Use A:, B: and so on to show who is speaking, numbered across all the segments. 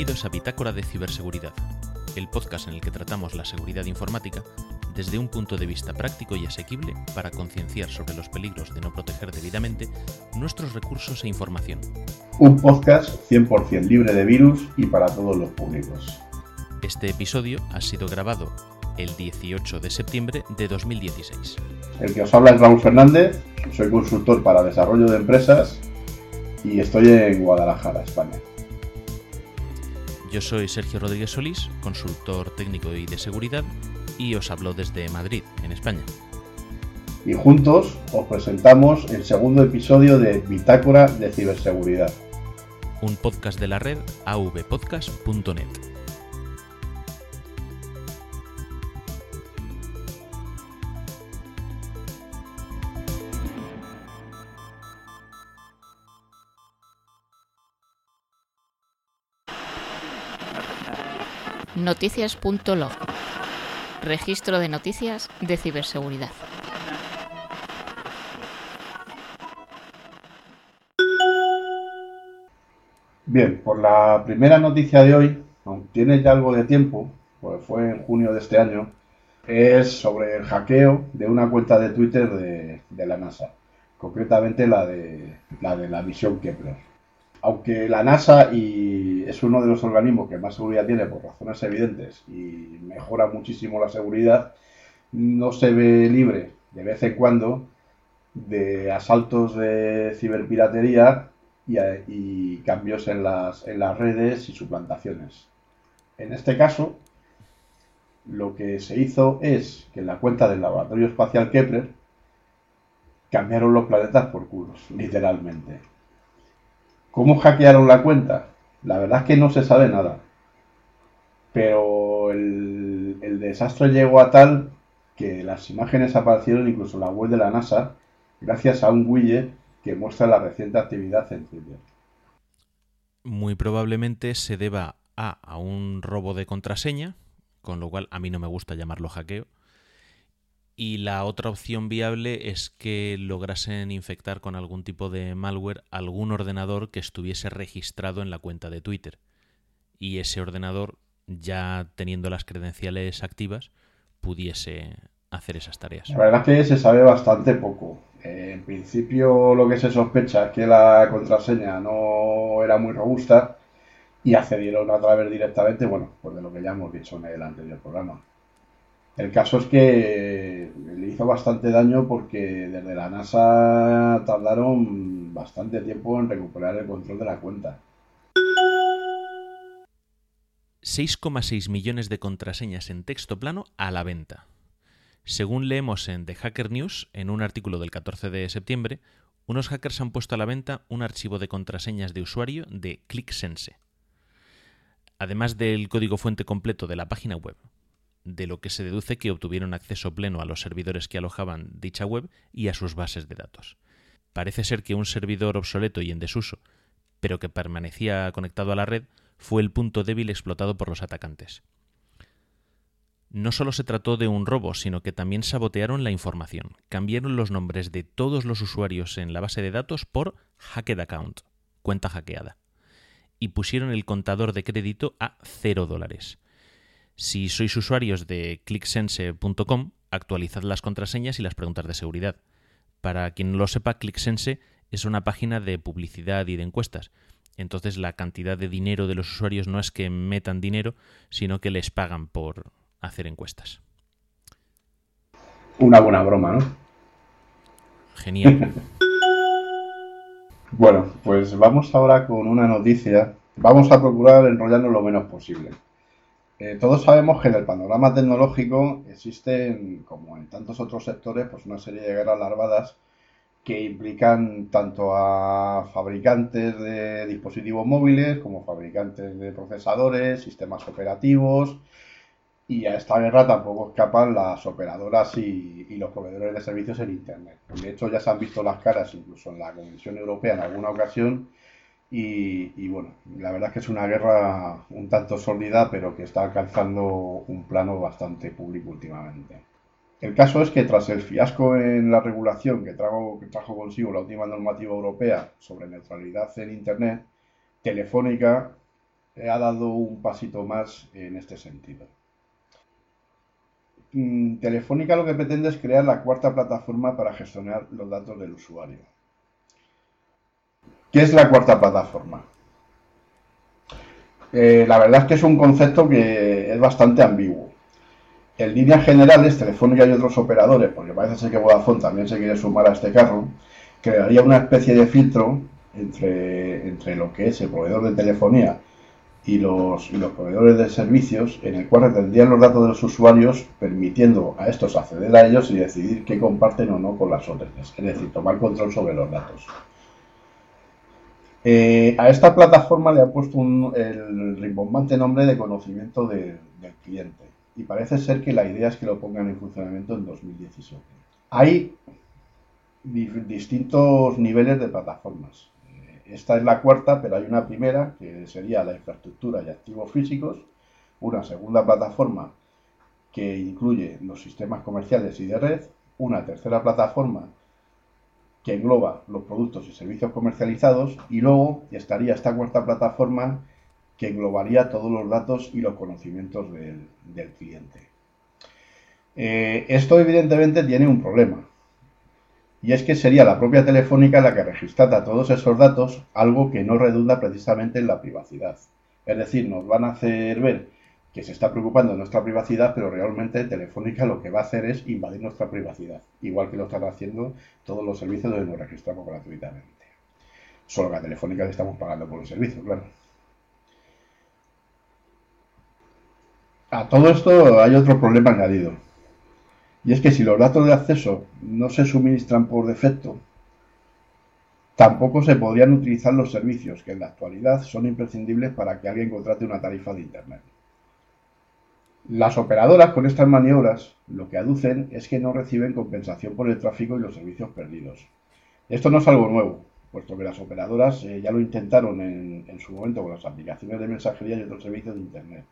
A: Bienvenidos a Bitácora de Ciberseguridad, el podcast en el que tratamos la seguridad informática desde un punto de vista práctico y asequible para concienciar sobre los peligros de no proteger debidamente nuestros recursos e información.
B: Un podcast 100% libre de virus y para todos los públicos.
A: Este episodio ha sido grabado el 18 de septiembre de 2016.
B: El que os habla es Raúl Fernández, soy consultor para desarrollo de empresas y estoy en Guadalajara, España.
A: Yo soy Sergio Rodríguez Solís, consultor técnico y de seguridad, y os hablo desde Madrid, en España.
B: Y juntos os presentamos el segundo episodio de Bitácora de Ciberseguridad.
A: Un podcast de la red avpodcast.net.
C: Noticias.log. Registro de noticias de ciberseguridad.
B: Bien, por la primera noticia de hoy, aunque tiene ya algo de tiempo, pues fue en junio de este año, es sobre el hackeo de una cuenta de Twitter de, la NASA, concretamente la de la, de la misión Kepler. Aunque la NASA y es uno de los organismos que más seguridad tiene por razones evidentes y mejora muchísimo la seguridad, no se ve libre de vez en cuando de asaltos de ciberpiratería y, cambios en las, en las redes y suplantaciones. En este caso, lo que se hizo es que en la cuenta del Laboratorio Espacial Kepler cambiaron los planetas por culos, literalmente. ¿Cómo hackearon la cuenta? La verdad es que no se sabe nada. Pero el, desastre llegó a tal que las imágenes aparecieron incluso en la web de la NASA gracias a un widget que muestra la reciente actividad en Twitter.
A: Muy probablemente se deba a, a un robo de contraseña, con lo cual a mí no me gusta llamarlo hackeo. Y la otra opción viable es que lograsen infectar con algún tipo de malware algún ordenador que estuviese registrado en la cuenta de Twitter. Y ese ordenador, ya teniendo las credenciales activas, pudiese hacer esas tareas.
B: La verdad es que se sabe bastante poco. Eh, en principio lo que se sospecha es que la contraseña no era muy robusta y accedieron a través directamente, bueno, pues de lo que ya hemos dicho en el anterior programa. El caso es que le hizo bastante daño porque desde la NASA tardaron bastante tiempo en recuperar el control de la cuenta.
A: 6,6 millones de contraseñas en texto plano a la venta. Según leemos en The Hacker News, en un artículo del 14 de septiembre, unos hackers han puesto a la venta un archivo de contraseñas de usuario de ClickSense. Además del código fuente completo de la página web, de lo que se deduce que obtuvieron acceso pleno a los servidores que alojaban dicha web y a sus bases de datos. Parece ser que un servidor obsoleto y en desuso, pero que permanecía conectado a la red, fue el punto débil explotado por los atacantes. No solo se trató de un robo, sino que también sabotearon la información. Cambiaron los nombres de todos los usuarios en la base de datos por Hacked Account, cuenta hackeada, y pusieron el contador de crédito a cero dólares. Si sois usuarios de clicksense.com, actualizad las contraseñas y las preguntas de seguridad. Para quien no lo sepa, ClickSense es una página de publicidad y de encuestas. Entonces la cantidad de dinero de los usuarios no es que metan dinero, sino que les pagan por hacer encuestas.
B: Una buena broma, ¿no?
A: Genial.
B: bueno, pues vamos ahora con una noticia. Vamos a procurar enrollarnos lo menos posible. Eh, todos sabemos que en el panorama tecnológico existen, como en tantos otros sectores, pues una serie de guerras larvadas que implican tanto a fabricantes de dispositivos móviles como fabricantes de procesadores, sistemas operativos, y a esta guerra tampoco escapan las operadoras y, y, los proveedores de servicios en Internet. De hecho, ya se han visto las caras incluso en la Comisión Europea en alguna ocasión y, bueno, la verdad es que es una guerra un tanto sórdida, pero que está alcanzando un plano bastante público últimamente. El caso es que tras el fiasco en la regulación que trajo, que trajo consigo la última normativa europea sobre neutralidad en Internet, Telefónica ha dado un pasito más en este sentido. Mm, Telefónica lo que pretende es crear la cuarta plataforma para gestionar los datos del usuario. ¿Qué es la cuarta plataforma? Eh, la verdad es que es un concepto que es bastante ambiguo. En líneas generales, Telefónica y otros operadores, porque parece ser que Vodafone también se quiere sumar a este carro, crearía una especie de filtro entre, entre lo que es el proveedor de telefonía y los, y los proveedores de servicios en el cual retendrían los datos de los usuarios permitiendo a estos acceder a ellos y decidir qué comparten o no con las otras, es decir, tomar control sobre los datos. Eh, a esta plataforma le han puesto el rimbombante nombre de conocimiento del cliente y parece ser que la idea es que lo pongan en funcionamiento en 2017. Hay distintos niveles de plataformas. Eh, esta es la cuarta, pero hay una primera que sería la infraestructura y activos físicos, una segunda plataforma que incluye los sistemas comerciales y de red, una tercera plataforma que engloba los productos y servicios comercializados y luego estaría esta cuarta plataforma que englobaría todos los datos y los conocimientos del, cliente. Eh, esto evidentemente tiene un problema y es que sería la propia Telefónica la que registrara todos esos datos, algo que no redunda precisamente en la privacidad. Es decir, nos van a hacer ver que se está preocupando de nuestra privacidad, pero realmente Telefónica lo que va a hacer es invadir nuestra privacidad, igual que lo están haciendo todos los servicios donde nos registramos gratuitamente. Solo que a Telefónica le estamos pagando por el servicio, claro. A todo esto hay otro problema añadido. Y es que si los datos de acceso no se suministran por defecto, tampoco se podrían utilizar los servicios que en la actualidad son imprescindibles para que alguien contrate una tarifa de Internet. Las operadoras con estas maniobras lo que aducen es que no reciben compensación por el tráfico y los servicios perdidos. Esto no es algo nuevo, puesto que las operadoras eh, ya lo intentaron en, su momento con las aplicaciones de mensajería y otros servicios de Internet.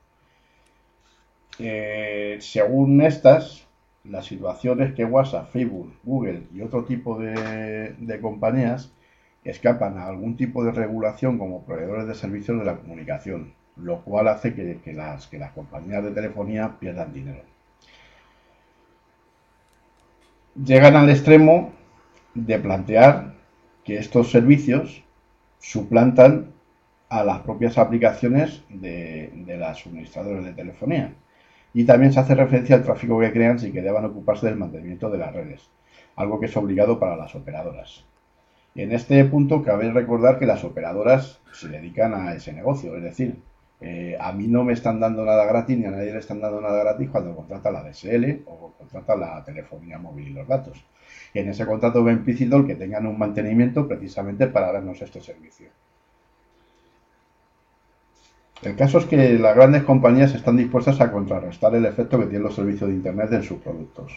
B: Eh, según estas, la situación es que WhatsApp, Facebook, Google y otro tipo de, de compañías escapan a algún tipo de regulación como proveedores de servicios de la comunicación, lo cual hace que, las, compañías de telefonía pierdan dinero. Llegan al extremo de plantear que estos servicios suplantan a las propias aplicaciones de, de las suministradoras de telefonía. Y también se hace referencia al tráfico que crean sin que deban ocuparse del mantenimiento de las redes, algo que es obligado para las operadoras. En este punto cabe recordar que las operadoras se dedican a ese negocio, es decir, eh, a mí no me están dando nada gratis ni a nadie le están dando nada gratis cuando contrata la DSL o contrata la telefonía móvil y los datos. Y en ese contrato va implícito el que tengan un mantenimiento precisamente para darnos este servicio. El caso es que las grandes compañías están dispuestas a contrarrestar el efecto que tienen los servicios de Internet en sus productos.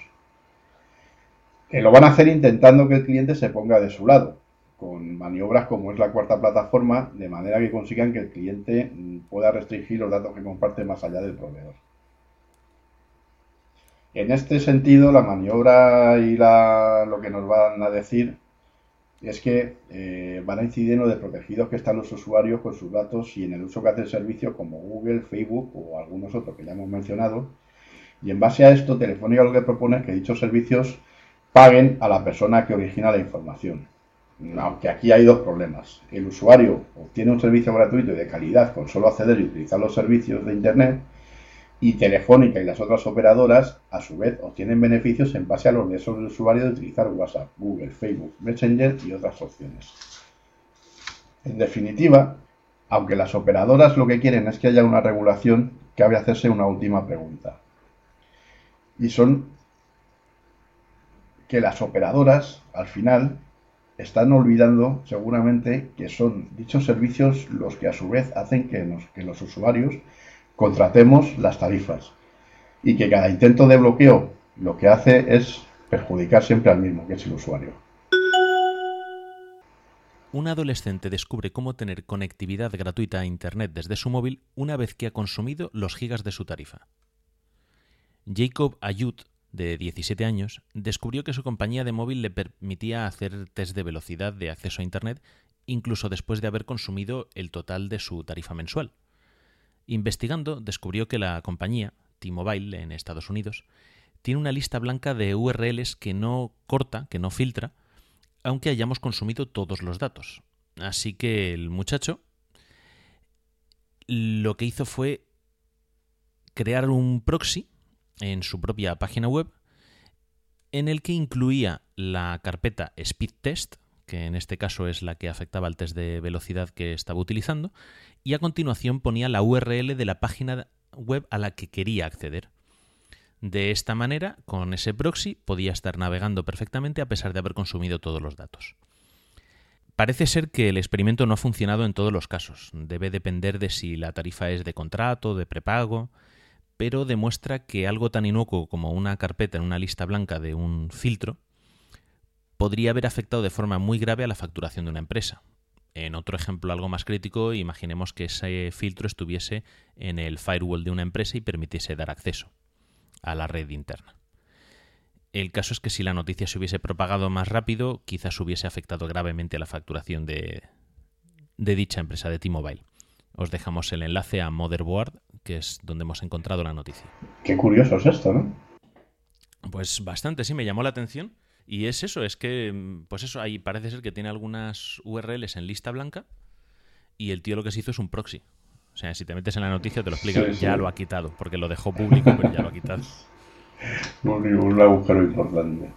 B: Eh, lo van a hacer intentando que el cliente se ponga de su lado, con maniobras como es la cuarta plataforma, de manera que consigan que el cliente mm, pueda restringir los datos que comparte más allá del proveedor. En este sentido, la maniobra y lo que nos van a decir es que eh, van a incidir en lo de protegidos que están los usuarios con sus datos y en el uso que hace el servicio como Google, Facebook o algunos otros que ya hemos mencionado. Y en base a esto, Telefónica lo que propone es que dichos servicios paguen a la persona que origina la información aunque aquí hay dos problemas. El usuario obtiene un servicio gratuito y de calidad con solo acceder y utilizar los servicios de Internet y Telefónica y las otras operadoras, a su vez, obtienen beneficios en base a los derechos del usuario de utilizar WhatsApp, Google, Facebook, Messenger y otras opciones. En definitiva, aunque las operadoras lo que quieren es que haya una regulación, cabe hacerse una última pregunta. Y son que las operadoras, al final, están olvidando seguramente que son dichos servicios los que a su vez hacen que, los usuarios contratemos las tarifas y que cada intento de bloqueo lo que hace es perjudicar siempre al mismo, que es el usuario.
A: Un adolescente descubre cómo tener conectividad gratuita a Internet desde su móvil una vez que ha consumido los gigas de su tarifa. Jacob Ayut de 17 años, descubrió que su compañía de móvil le permitía hacer test de velocidad de acceso a Internet incluso después de haber consumido el total de su tarifa mensual. Investigando, descubrió que la compañía, T-Mobile en Estados Unidos, tiene una lista blanca de URLs que no corta, que no filtra, aunque hayamos consumido todos los datos. Así que el muchacho lo que hizo fue crear un proxy en su propia página web en el que incluía la carpeta speed test, que en este caso es la que afectaba al test de velocidad que estaba utilizando, y a continuación ponía la URL de la página web a la que quería acceder. De esta manera, con ese proxy, podía estar navegando perfectamente a pesar de haber consumido todos los datos. Parece ser que el experimento no ha funcionado en todos los casos. Debe depender de si la tarifa es de contrato, de prepago, pero demuestra que algo tan inocuo como una carpeta en una lista blanca de un filtro podría haber afectado de forma muy grave a la facturación de una empresa. En otro ejemplo algo más crítico, imaginemos que ese filtro estuviese en el firewall de una empresa y permitiese dar acceso a la red interna. El caso es que si la noticia se hubiese propagado más rápido, quizás hubiese afectado gravemente a la facturación de, dicha empresa de T-Mobile. Os dejamos el enlace a Motherboard, que es donde hemos encontrado la noticia.
B: Qué curioso es esto, ¿no?
A: Pues bastante, sí, me llamó la atención. Y es eso, es que, pues eso, ahí parece ser que tiene algunas URLs en lista blanca y el tío lo que se hizo es un proxy. O sea, si te metes en la noticia te lo explica, ya lo ha quitado, porque lo dejó público, pero ya lo ha quitado.
B: Un, un agujero importante.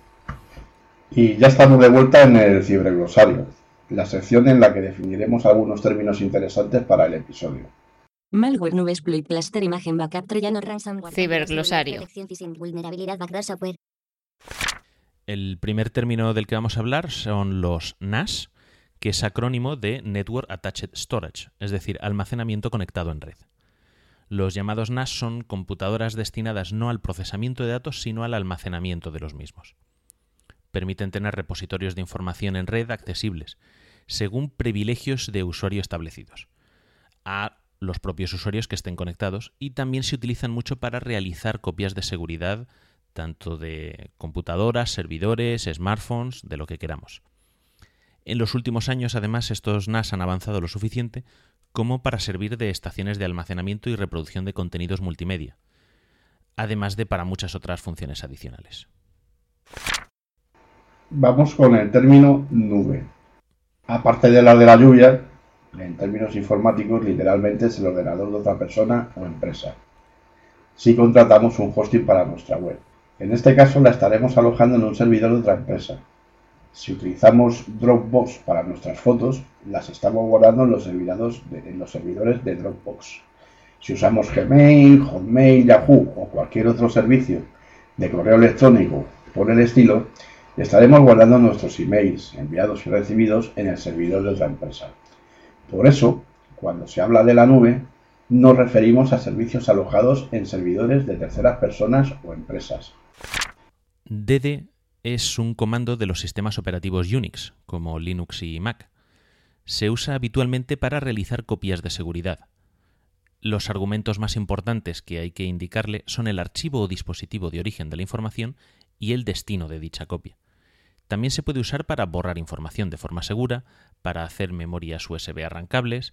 B: Y ya estamos de vuelta en el ciberglosario, la sección en la que definiremos algunos términos interesantes para el episodio.
C: Malware, nubes, cluster, imagen, backup, troyano, ransomware. Ciberglosario.
A: El primer término del que vamos a hablar son los NAS, que es acrónimo de Network Attached Storage, es decir, almacenamiento conectado en red. Los llamados NAS son computadoras destinadas no al procesamiento de datos, sino al almacenamiento de los mismos. Permiten tener repositorios de información en red accesibles, según privilegios de usuario establecidos, a los propios usuarios que estén conectados, y también se utilizan mucho para realizar copias de seguridad, tanto de computadoras, servidores, smartphones, de lo que queramos. En los últimos años, además, estos NAS han avanzado lo suficiente como para servir de estaciones de almacenamiento y reproducción de contenidos multimedia, además de para muchas otras funciones adicionales.
B: Vamos con el término nube. Aparte de la de la lluvia, en términos informáticos, literalmente es el ordenador de otra persona o empresa. Si contratamos un hosting para nuestra web. En este caso la estaremos alojando en un servidor de otra empresa, si utilizamos Dropbox para nuestras fotos, las estamos guardando en los, servidores de, Dropbox. Si usamos Gmail, Hotmail, Yahoo o cualquier otro servicio de correo electrónico por el estilo, estaremos guardando nuestros emails enviados y recibidos en el servidor de otra empresa. Por eso, cuando se habla de la nube, nos referimos a servicios alojados en servidores de terceras personas o empresas.
A: DD es un comando de los sistemas operativos Unix, como Linux y Mac. Se usa habitualmente para realizar copias de seguridad. Los argumentos más importantes que hay que indicarle son el archivo o dispositivo de origen de la información y el destino de dicha copia. También se puede usar para borrar información de forma segura, para hacer memorias USB arrancables,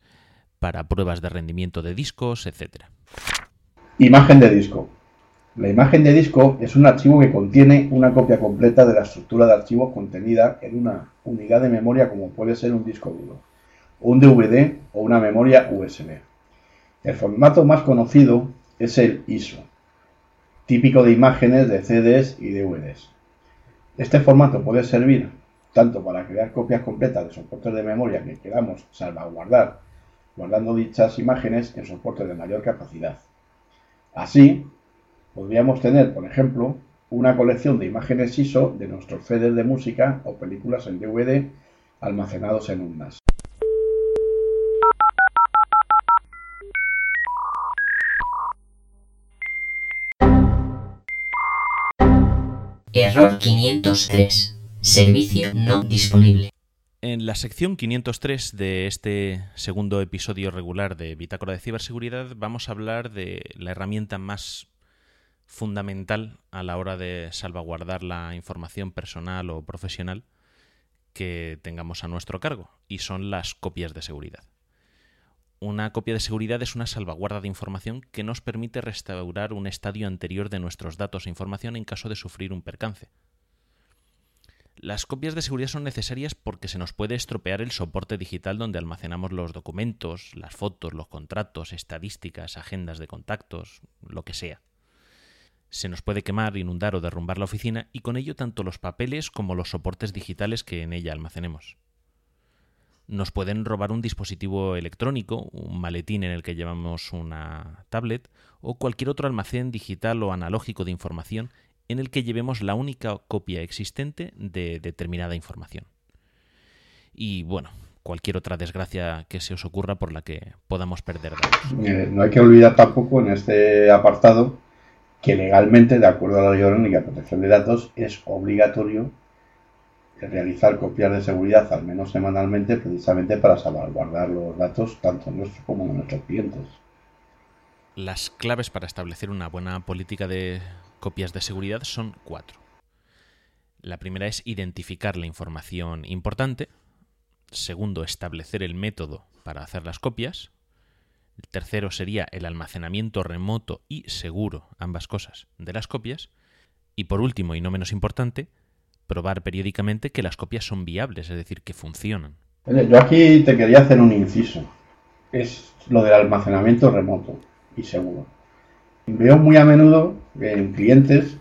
A: para pruebas de rendimiento de discos, etc.
B: Imagen de disco. La imagen de disco es un archivo que contiene una copia completa de la estructura de archivos contenida en una unidad de memoria como puede ser un disco duro, un DVD o una memoria USB. El formato más conocido es el ISO, típico de imágenes de CDs y DVDs. Este formato puede servir tanto para crear copias completas de soportes de memoria que queramos salvaguardar, guardando dichas imágenes en soportes de mayor capacidad. Así, Podríamos tener, por ejemplo, una colección de imágenes ISO de nuestros CDs de música o películas en DVD almacenados en un NAS.
A: Error 503. Servicio no disponible. En la sección 503 de este segundo episodio regular de Bitácora de Ciberseguridad vamos a hablar de la herramienta más fundamental a la hora de salvaguardar la información personal o profesional que tengamos a nuestro cargo, y son las copias de seguridad. Una copia de seguridad es una salvaguarda de información que nos permite restaurar un estadio anterior de nuestros datos e información en caso de sufrir un percance. Las copias de seguridad son necesarias porque se nos puede estropear el soporte digital donde almacenamos los documentos, las fotos, los contratos, estadísticas, agendas de contactos, lo que sea. Se nos puede quemar, inundar o derrumbar la oficina y con ello tanto los papeles como los soportes digitales que en ella almacenemos nos pueden robar un dispositivo electrónico, un maletín en el que llevamos una tablet o cualquier otro almacén digital o analógico de información en el que llevemos la única copia existente de determinada información. Y bueno, cualquier otra desgracia que se os ocurra por la que podamos perder datos.
B: Eh, no hay que olvidar tampoco en este apartado que legalmente, de acuerdo a la Ley Orgánica de Protección de Datos, es obligatorio realizar copias de seguridad al menos semanalmente precisamente para salvaguardar los datos tanto nuestros como de nuestros clientes.
A: Las claves para establecer una buena política de copias de seguridad son cuatro. La primera es identificar la información importante. Segundo, establecer el método para hacer las copias. El tercero sería el almacenamiento remoto y seguro, ambas cosas, de las copias. Y por último, y no menos importante, probar periódicamente que las copias son viables, es decir, que funcionan.
B: Yo aquí te quería hacer un inciso. Es lo del almacenamiento remoto y seguro. Veo muy a menudo en clientes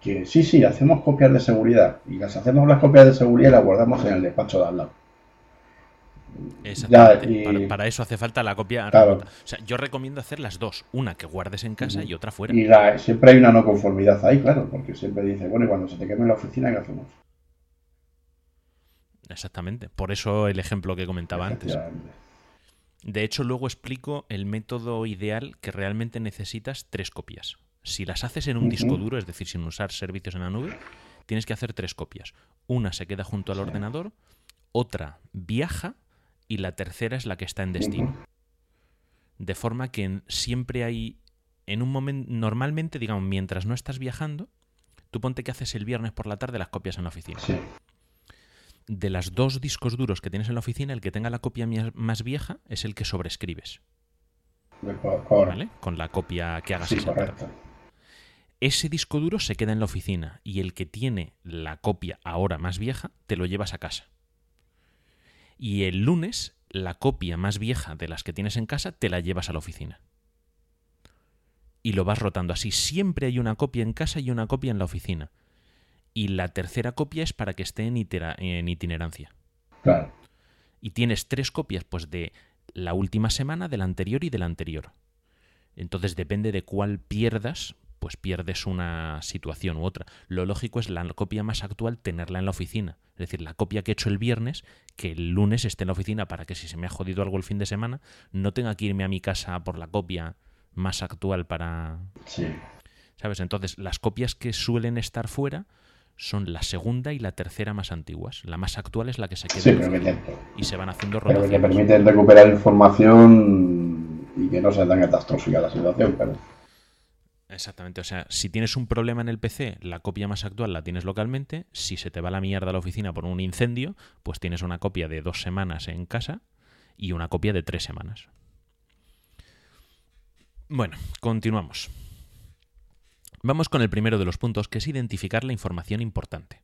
B: que sí, sí, hacemos copias de seguridad y las hacemos las copias de seguridad y las guardamos en el despacho de al lado.
A: Para, eso hace falta la copia. yo recomiendo hacer las dos. Una que guardes en casa y otra fuera.
B: Y siempre hay una no conformidad ahí, claro, porque siempre dice, bueno, y cuando se te queme la oficina, ¿qué hacemos?
A: Exactamente. Por eso el ejemplo que comentaba antes. De hecho, luego explico el método ideal que realmente necesitas tres copias. Si las haces en un disco duro, es decir, sin usar servicios en la nube, tienes que hacer tres copias. Una se queda junto al ordenador, otra viaja y la tercera es la que está en destino. De forma que siempre hay, en un momento, normalmente, digamos, mientras no estás viajando, tú ponte que haces el viernes por la tarde las copias en la oficina. De las dos discos duros que tienes en la oficina, el que tenga la copia más vieja es el que sobrescribes. ¿Vale? Con la copia que hagas esa tarde. Ese disco duro se queda en la oficina y el que tiene la copia ahora más vieja te lo llevas a casa y el lunes la copia más vieja de las que tienes en casa te la llevas a la oficina. Y lo vas rotando así. Siempre hay una copia en casa y una copia en la oficina. Y la tercera copia es para que esté en, en itinerancia.
B: Claro.
A: Y tienes tres copias, pues de la última semana, de la anterior y de la anterior. Entonces depende de cuál pierdas, pues pierdes una situación u otra. Lo lógico es la copia más actual tenerla en la oficina. Es decir, la copia que he hecho el viernes, que el lunes esté en la oficina para que si se me ha jodido algo el fin de semana, no tenga que irme a mi casa por la copia más actual para...
B: Sí.
A: ¿Sabes? Entonces, las copias que suelen estar fuera son la segunda y la tercera más antiguas. La más actual es la que se queda
B: sí,
A: y se van haciendo rotaciones.
B: Pero que permiten recuperar información y que no sea tan catastrófica la situación, pero...
A: Exactamente, o sea, si tienes un problema en el PC, la copia más actual la tienes localmente, si se te va la mierda a la oficina por un incendio, pues tienes una copia de dos semanas en casa y una copia de tres semanas. Bueno, continuamos. Vamos con el primero de los puntos, que es identificar la información importante.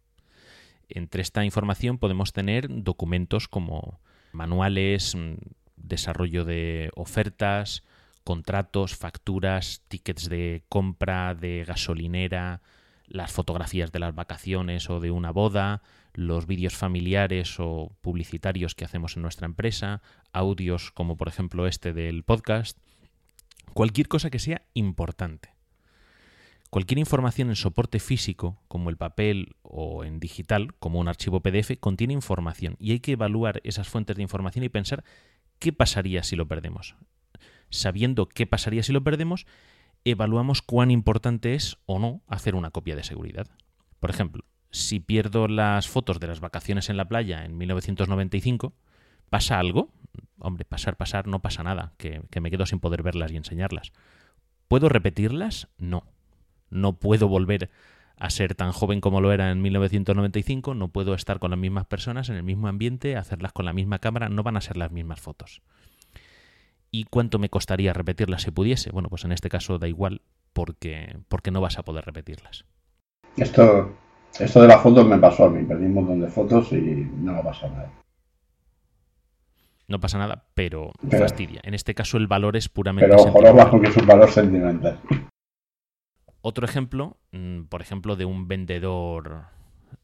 A: Entre esta información podemos tener documentos como manuales, mm, desarrollo de ofertas, contratos, facturas, tickets de compra de gasolinera, las fotografías de las vacaciones o de una boda, los vídeos familiares o publicitarios que hacemos en nuestra empresa, audios como por ejemplo este del podcast, cualquier cosa que sea importante. Cualquier información en soporte físico, como el papel o en digital, como un archivo PDF, contiene información y hay que evaluar esas fuentes de información y pensar qué pasaría si lo perdemos sabiendo qué pasaría si lo perdemos, evaluamos cuán importante es o no hacer una copia de seguridad. Por ejemplo, si pierdo las fotos de las vacaciones en la playa en 1995, ¿pasa algo? Hombre, pasar, pasar, no pasa nada, que, que me quedo sin poder verlas y enseñarlas. ¿Puedo repetirlas? No. No puedo volver a ser tan joven como lo era en 1995, no puedo estar con las mismas personas en el mismo ambiente, hacerlas con la misma cámara, no van a ser las mismas fotos ¿Y cuánto me costaría repetirlas si pudiese? Bueno, pues en este caso da igual porque, porque no vas a poder repetirlas.
B: Esto, esto de las fotos me pasó a mí. Perdí un montón de fotos y no me pasa nada.
A: No pasa nada, pero, fastidia. En este caso el valor es puramente
B: Pero ojo, bajo que es un valor sentimental.
A: Otro ejemplo, mm, por ejemplo, de un vendedor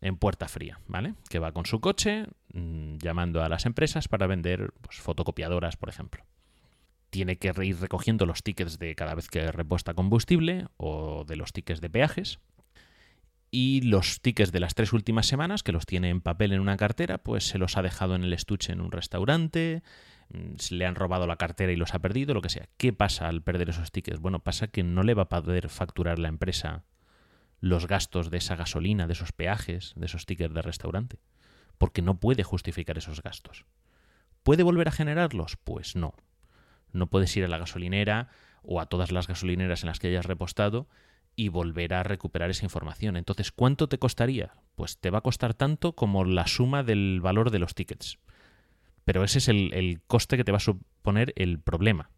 A: en puerta fría, ¿vale? Que va con su coche mm, llamando a las empresas para vender pues, fotocopiadoras, por ejemplo. Tiene que ir recogiendo los tickets de cada vez que repuesta combustible o de los tickets de peajes. Y los tickets de las tres últimas semanas, que los tiene en papel en una cartera, pues se los ha dejado en el estuche en un restaurante, mm, se le han robado la cartera y los ha perdido, lo que sea. ¿Qué pasa al perder esos tickets? Bueno, pasa que no le va a poder facturar la empresa los gastos de esa gasolina, de esos peajes, de esos tickets de restaurante, porque no puede justificar esos gastos. ¿Puede volver a generarlos? Pues no. No puedes ir a la gasolinera o a todas las gasolineras en las que hayas repostado y volver a recuperar esa información. Entonces, ¿cuánto te costaría? Pues te va a costar tanto como la suma del valor de los tickets. Pero ese es el, coste que te va a suponer el problema.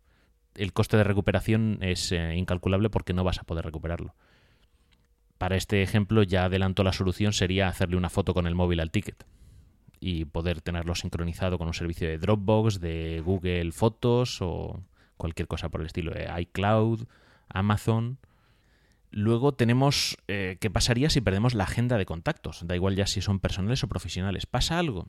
A: El coste de recuperación es eh, incalculable porque no vas a poder recuperarlo. Para este ejemplo ya adelanto la solución sería hacerle una foto con el móvil al ticket y poder tenerlo sincronizado con un servicio de Dropbox, de Google Fotos o cualquier cosa por el estilo, de iCloud, Amazon. Luego tenemos eh, qué pasaría si perdemos la agenda de contactos, da igual ya si son personales o profesionales. ¿Pasa algo?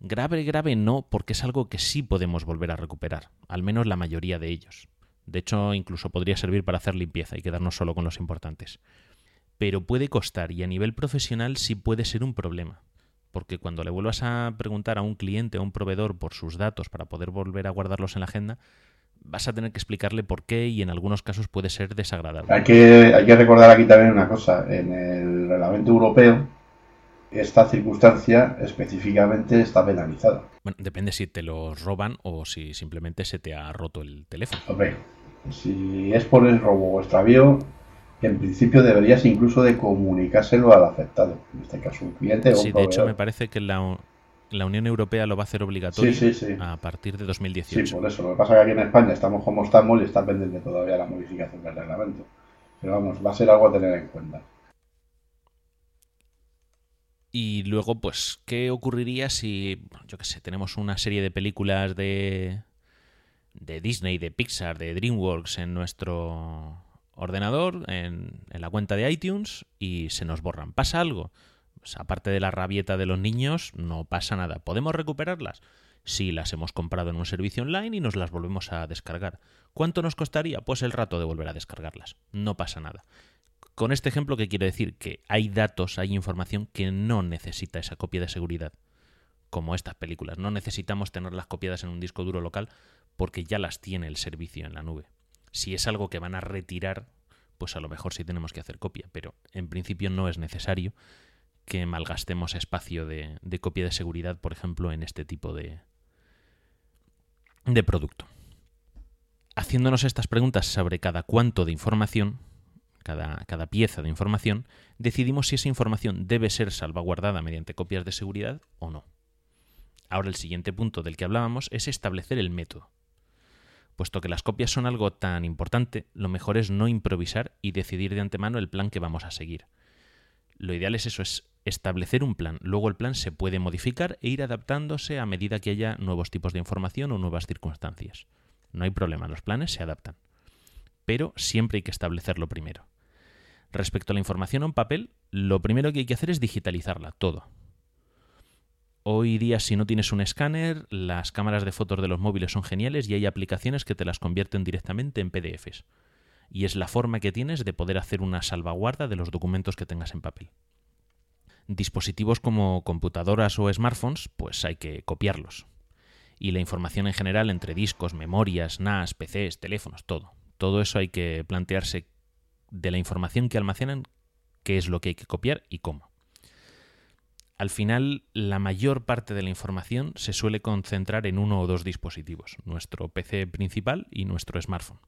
A: Grave, grave no, porque es algo que sí podemos volver a recuperar, al menos la mayoría de ellos. De hecho, incluso podría servir para hacer limpieza y quedarnos solo con los importantes pero puede costar y a nivel profesional sí puede ser un problema. Porque cuando le vuelvas a preguntar a un cliente o a un proveedor por sus datos para poder volver a guardarlos en la agenda, vas a tener que explicarle por qué y en algunos casos puede ser desagradable.
B: Hay que, hay que recordar aquí también una cosa. En el reglamento europeo, esta circunstancia específicamente está penalizada.
A: Bueno, depende si te los roban o si simplemente se te ha roto el teléfono.
B: Hombre, si es por el robo o extravío, en principio deberías incluso de comunicárselo al afectado, este caso un cliente o
A: Sí, de hecho me parece que la, la Unión Europea lo va a hacer obligatorio a partir de 2018.
B: Sí, por eso. Lo que pasa es que aquí en España estamos como estamos y está pendiente todavía la modificación del reglamento. Pero vamos, va a ser algo a tener en cuenta.
A: Y luego, pues, ¿qué ocurriría si, yo qué sé, tenemos una serie de películas de, de Disney, de Pixar, de DreamWorks en nuestro ordenador, en, la cuenta de iTunes y se nos borran. ¿Pasa algo? Pues aparte de la rabieta de los niños, no pasa nada. ¿Podemos recuperarlas? Sí, las hemos comprado en un servicio online y nos las volvemos a descargar. ¿Cuánto nos costaría? Pues el rato de volver a descargarlas. No pasa nada. Con este ejemplo, ¿qué quiero decir? Que hay datos, hay información que no necesita esa copia de seguridad, como estas películas. No necesitamos tenerlas copiadas en un disco duro local porque ya las tiene el servicio en la nube. Si es algo que van a retirar, pues a lo mejor sí tenemos que hacer copia, pero en principio no es necesario que malgastemos espacio de, copia de seguridad, por ejemplo, en este tipo de, producto. Haciéndonos estas preguntas sobre cada cuánto de información, cada, pieza de información, decidimos si esa información debe ser salvaguardada mediante copias de seguridad o no. Ahora el siguiente punto del que hablábamos es establecer el método. Puesto que las copias son algo tan importante, lo mejor es no improvisar y decidir de antemano el plan que vamos a seguir. Lo ideal es eso, es establecer un plan. Luego el plan se puede modificar e ir adaptándose a medida que haya nuevos tipos de información o nuevas circunstancias. No hay problema, los planes se adaptan. Pero siempre hay que establecerlo primero. Respecto a la información en papel, lo primero que hay que hacer es digitalizarla, todo. Hoy día si no tienes un escáner, las cámaras de fotos de los móviles son geniales y hay aplicaciones que te las convierten directamente en PDFs. Y es la forma que tienes de poder hacer una salvaguarda de los documentos que tengas en papel. Dispositivos como computadoras o smartphones, pues hay que copiarlos. Y la información en general entre discos, memorias, NAS, PCs, teléfonos, todo. Todo eso hay que plantearse de la información que almacenan, qué es lo que hay que copiar y cómo al final la mayor parte de la información se suele concentrar en uno o dos dispositivos, nuestro PC principal y nuestro smartphone.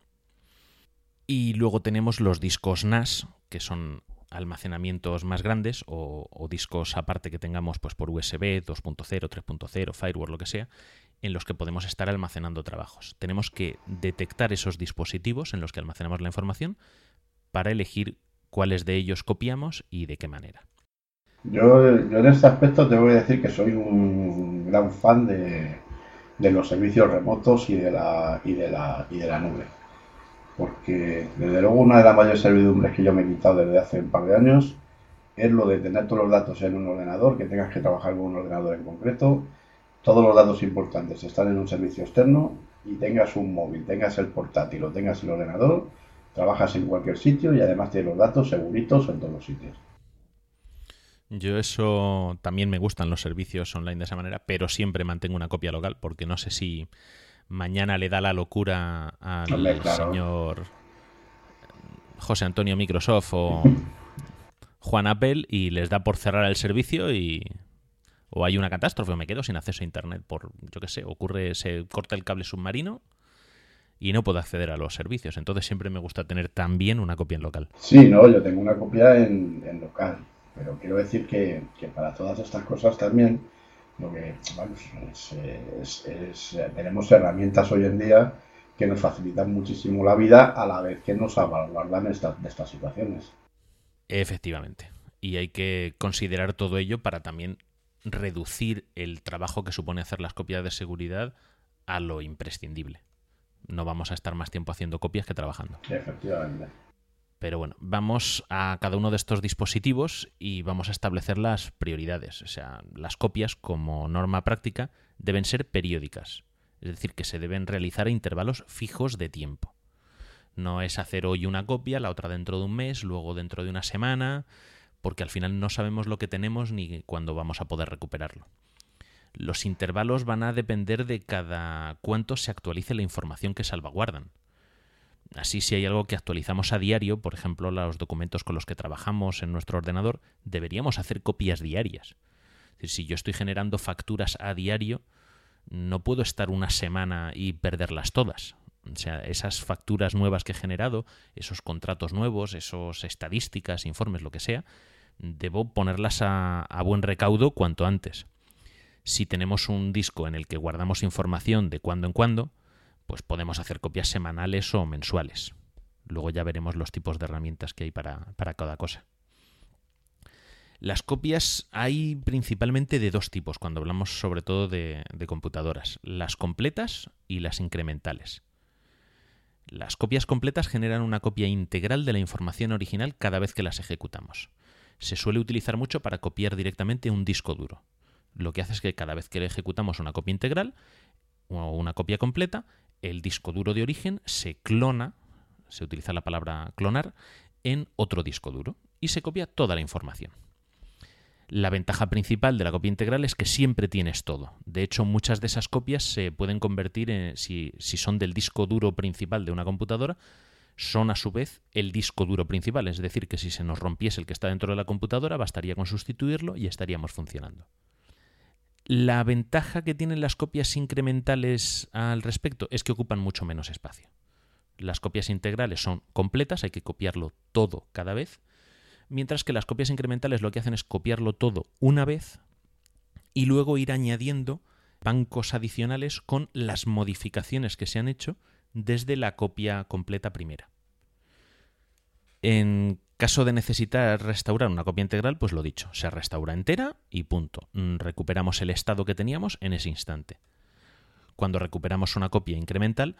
A: Y luego tenemos los discos NAS, que son almacenamientos más grandes o, discos aparte que tengamos pues por USB 2.0, 3.0, firewall, lo que sea, en los que podemos estar almacenando trabajos. Tenemos que detectar esos dispositivos en los que almacenamos la información para elegir cuáles de ellos copiamos y de qué manera.
B: Yo, en este aspecto te voy a decir que soy un gran fan de, de los servicios remotos y de la, y de la, y de la nube porque desde luego una de las mayores servidumbres que yo me he quitado desde hace un par de años es lo de tener todos los datos en un ordenador, que tengas que trabajar con un ordenador en concreto, todos los datos importantes están en un servicio externo y tengas un móvil, tengas el portátil o tengas el ordenador, trabajas en cualquier sitio y además tienes los datos seguritos en todos los sitios.
A: Yo eso también me gustan los servicios online de esa manera, pero siempre mantengo una copia local porque no sé si mañana le da la locura al señor José Antonio Microsoft o Juan Apple y les da por cerrar el servicio y o hay una catástrofe o me quedo sin acceso a internet por yo qué sé, ocurre se corta el cable submarino y no puedo acceder a los servicios. Entonces siempre me gusta tener también una copia en local.
B: Sí, no, yo tengo una copia en, local, pero quiero decir que, que para todas estas cosas también lo que, tenemos herramientas hoy en día que nos facilitan muchísimo la vida a la vez que nos salvaguardan de estas situaciones.
A: Efectivamente. Y hay que considerar todo ello para también reducir el trabajo que supone hacer las copias de seguridad a lo imprescindible. No vamos a estar más tiempo haciendo copias que trabajando.
B: Efectivamente.
A: Pero bueno, vamos a cada uno de estos dispositivos y vamos a establecer las prioridades. O sea, las copias como norma práctica deben ser periódicas. Es decir, que se deben realizar a intervalos fijos de tiempo. No es hacer hoy una copia, la otra dentro de un mes, luego dentro de una semana, porque al final no sabemos lo que tenemos ni cuándo vamos a poder recuperarlo. Los intervalos van a depender de cada cuánto se actualice la información que salvaguardan. Así, si hay algo que actualizamos a diario, por ejemplo, los documentos con los que trabajamos en nuestro ordenador, deberíamos hacer copias diarias. si yo estoy generando facturas a diario, no puedo estar una semana y perderlas todas. O sea, esas facturas nuevas que he generado, esos contratos nuevos, esas estadísticas, informes, lo que sea, debo ponerlas a, a buen recaudo cuanto antes. Si tenemos un disco en el que guardamos información de cuando en cuando, pues podemos hacer copias semanales o mensuales. Luego ya veremos los tipos de herramientas que hay para, cada cosa. Las copias hay principalmente de dos tipos cuando hablamos sobre todo de, de, computadoras, las completas y las incrementales. Las copias completas generan una copia integral de la información original cada vez que las ejecutamos. Se suele utilizar mucho para copiar directamente un disco duro. Lo que hace es que cada vez que ejecutamos una copia integral o una copia completa, el disco duro de origen se clona, se utiliza la palabra clonar, en otro disco duro y se copia toda la información. La ventaja principal de la copia integral es que siempre tienes todo. De hecho, muchas de esas copias se pueden convertir, en, si, si son del disco duro principal de una computadora, son a su vez el disco duro principal. Es decir, que si se nos rompiese el que está dentro de la computadora, bastaría con sustituirlo y estaríamos funcionando. La ventaja que tienen las copias incrementales al respecto es que ocupan mucho menos espacio. Las copias integrales son completas, hay que copiarlo todo cada vez, mientras que las copias incrementales lo que hacen es copiarlo todo una vez y luego ir añadiendo bancos adicionales con las modificaciones que se han hecho desde la copia completa primera. Caso de necesitar restaurar una copia integral, pues lo dicho, se restaura entera y punto. Mm, recuperamos el estado que teníamos en ese instante. Cuando recuperamos una copia incremental,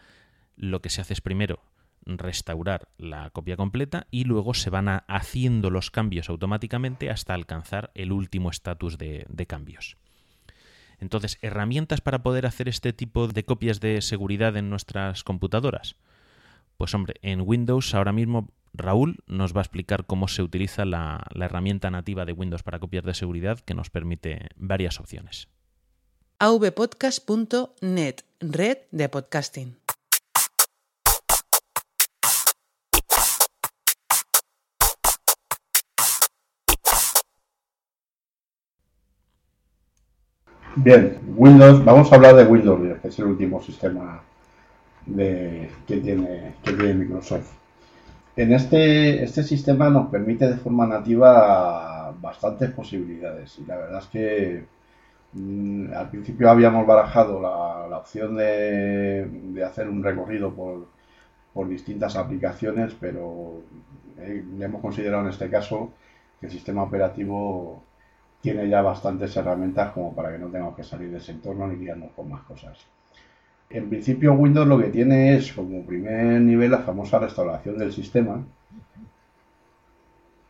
A: lo que se hace es primero restaurar la copia completa y luego se van haciendo los cambios automáticamente hasta alcanzar el último estatus de, de cambios. Entonces, herramientas para poder hacer este tipo de copias de seguridad en nuestras computadoras. Pues hombre, en Windows ahora mismo Raúl nos va a explicar cómo se utiliza la, herramienta nativa de Windows para copiar de seguridad que nos permite varias opciones.
D: avpodcast.net, red de podcasting.
B: Bien, Windows, vamos a hablar de Windows 10, que es el último sistema de, que, tiene, que tiene Microsoft. En este, este sistema nos permite de forma nativa bastantes posibilidades y la verdad es que mm, al principio habíamos barajado la, opción de, hacer un recorrido por, por distintas aplicaciones, pero eh, hemos considerado en este caso que el sistema operativo tiene ya bastantes herramientas como para que no tengamos que salir de ese entorno ni guiarnos con más cosas. En principio Windows lo que tiene es como primer nivel la famosa restauración del sistema,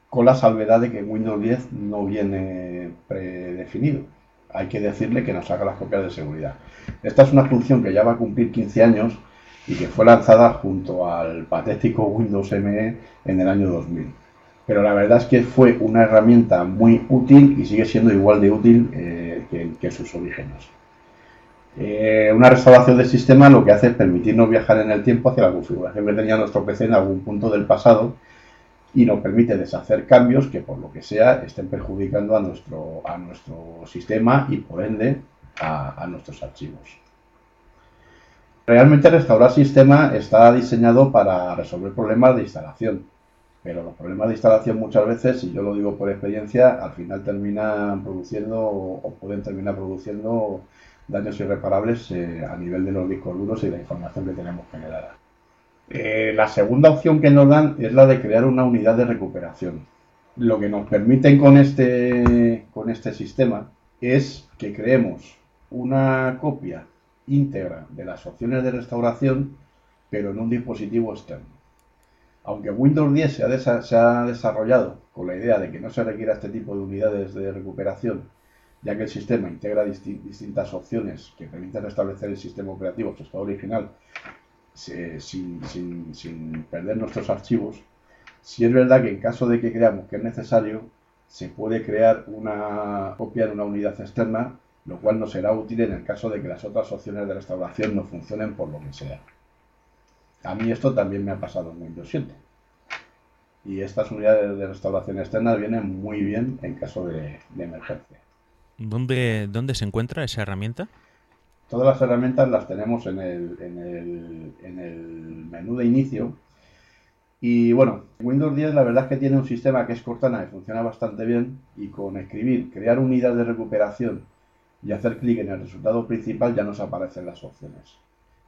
B: con la salvedad de que Windows 10 no viene predefinido. Hay que decirle que nos haga las copias de seguridad. Esta es una función que ya va a cumplir 15 años y que fue lanzada junto al patético Windows ME en el año 2000 pero la verdad es que fue una herramienta muy útil y sigue siendo igual de útil eh, que, sus orígenes. Eh, una restauración del sistema lo que hace es permitirnos viajar en el tiempo hacia la configuración que tenía nuestro PC en algún punto del pasado y nos permite deshacer cambios que por lo que sea estén perjudicando a nuestro, a nuestro sistema y por ende a, nuestros archivos. Realmente restaurar sistema está diseñado para resolver problemas de instalación pero los problemas de instalación muchas veces, y yo lo digo por experiencia, al final terminan produciendo o pueden terminar produciendo daños irreparables eh, a nivel de los discos duros y la información que tenemos generada. Eh, la segunda opción que nos dan es la de crear una unidad de recuperación. Lo que nos permiten con este, con este sistema es que creemos una copia íntegra de las opciones de restauración, pero en un dispositivo externo aunque Windows 10 se ha, desarrollado con la idea de que no se requiera este tipo de unidades de recuperación, ya que el sistema integra distintas opciones que permiten restablecer el sistema operativo su estado original sin, perder nuestros archivos, si es verdad que en caso de que creamos que es necesario, se puede crear una copia en una unidad externa, lo cual no será útil en el caso de que las otras opciones de restauración no funcionen por lo que sea. A mí esto también me ha pasado en Windows 7. Y estas unidades de restauración externa vienen muy bien en caso de, emergencia.
A: ¿Dónde, ¿Dónde se encuentra esa herramienta?
B: Todas las herramientas las tenemos en el, en el, en el menú de inicio. Y bueno, Windows 10 la verdad es que tiene un sistema que es Cortana y funciona bastante bien. Y con escribir, crear unidad de recuperación y hacer clic en el resultado principal ya nos aparecen las opciones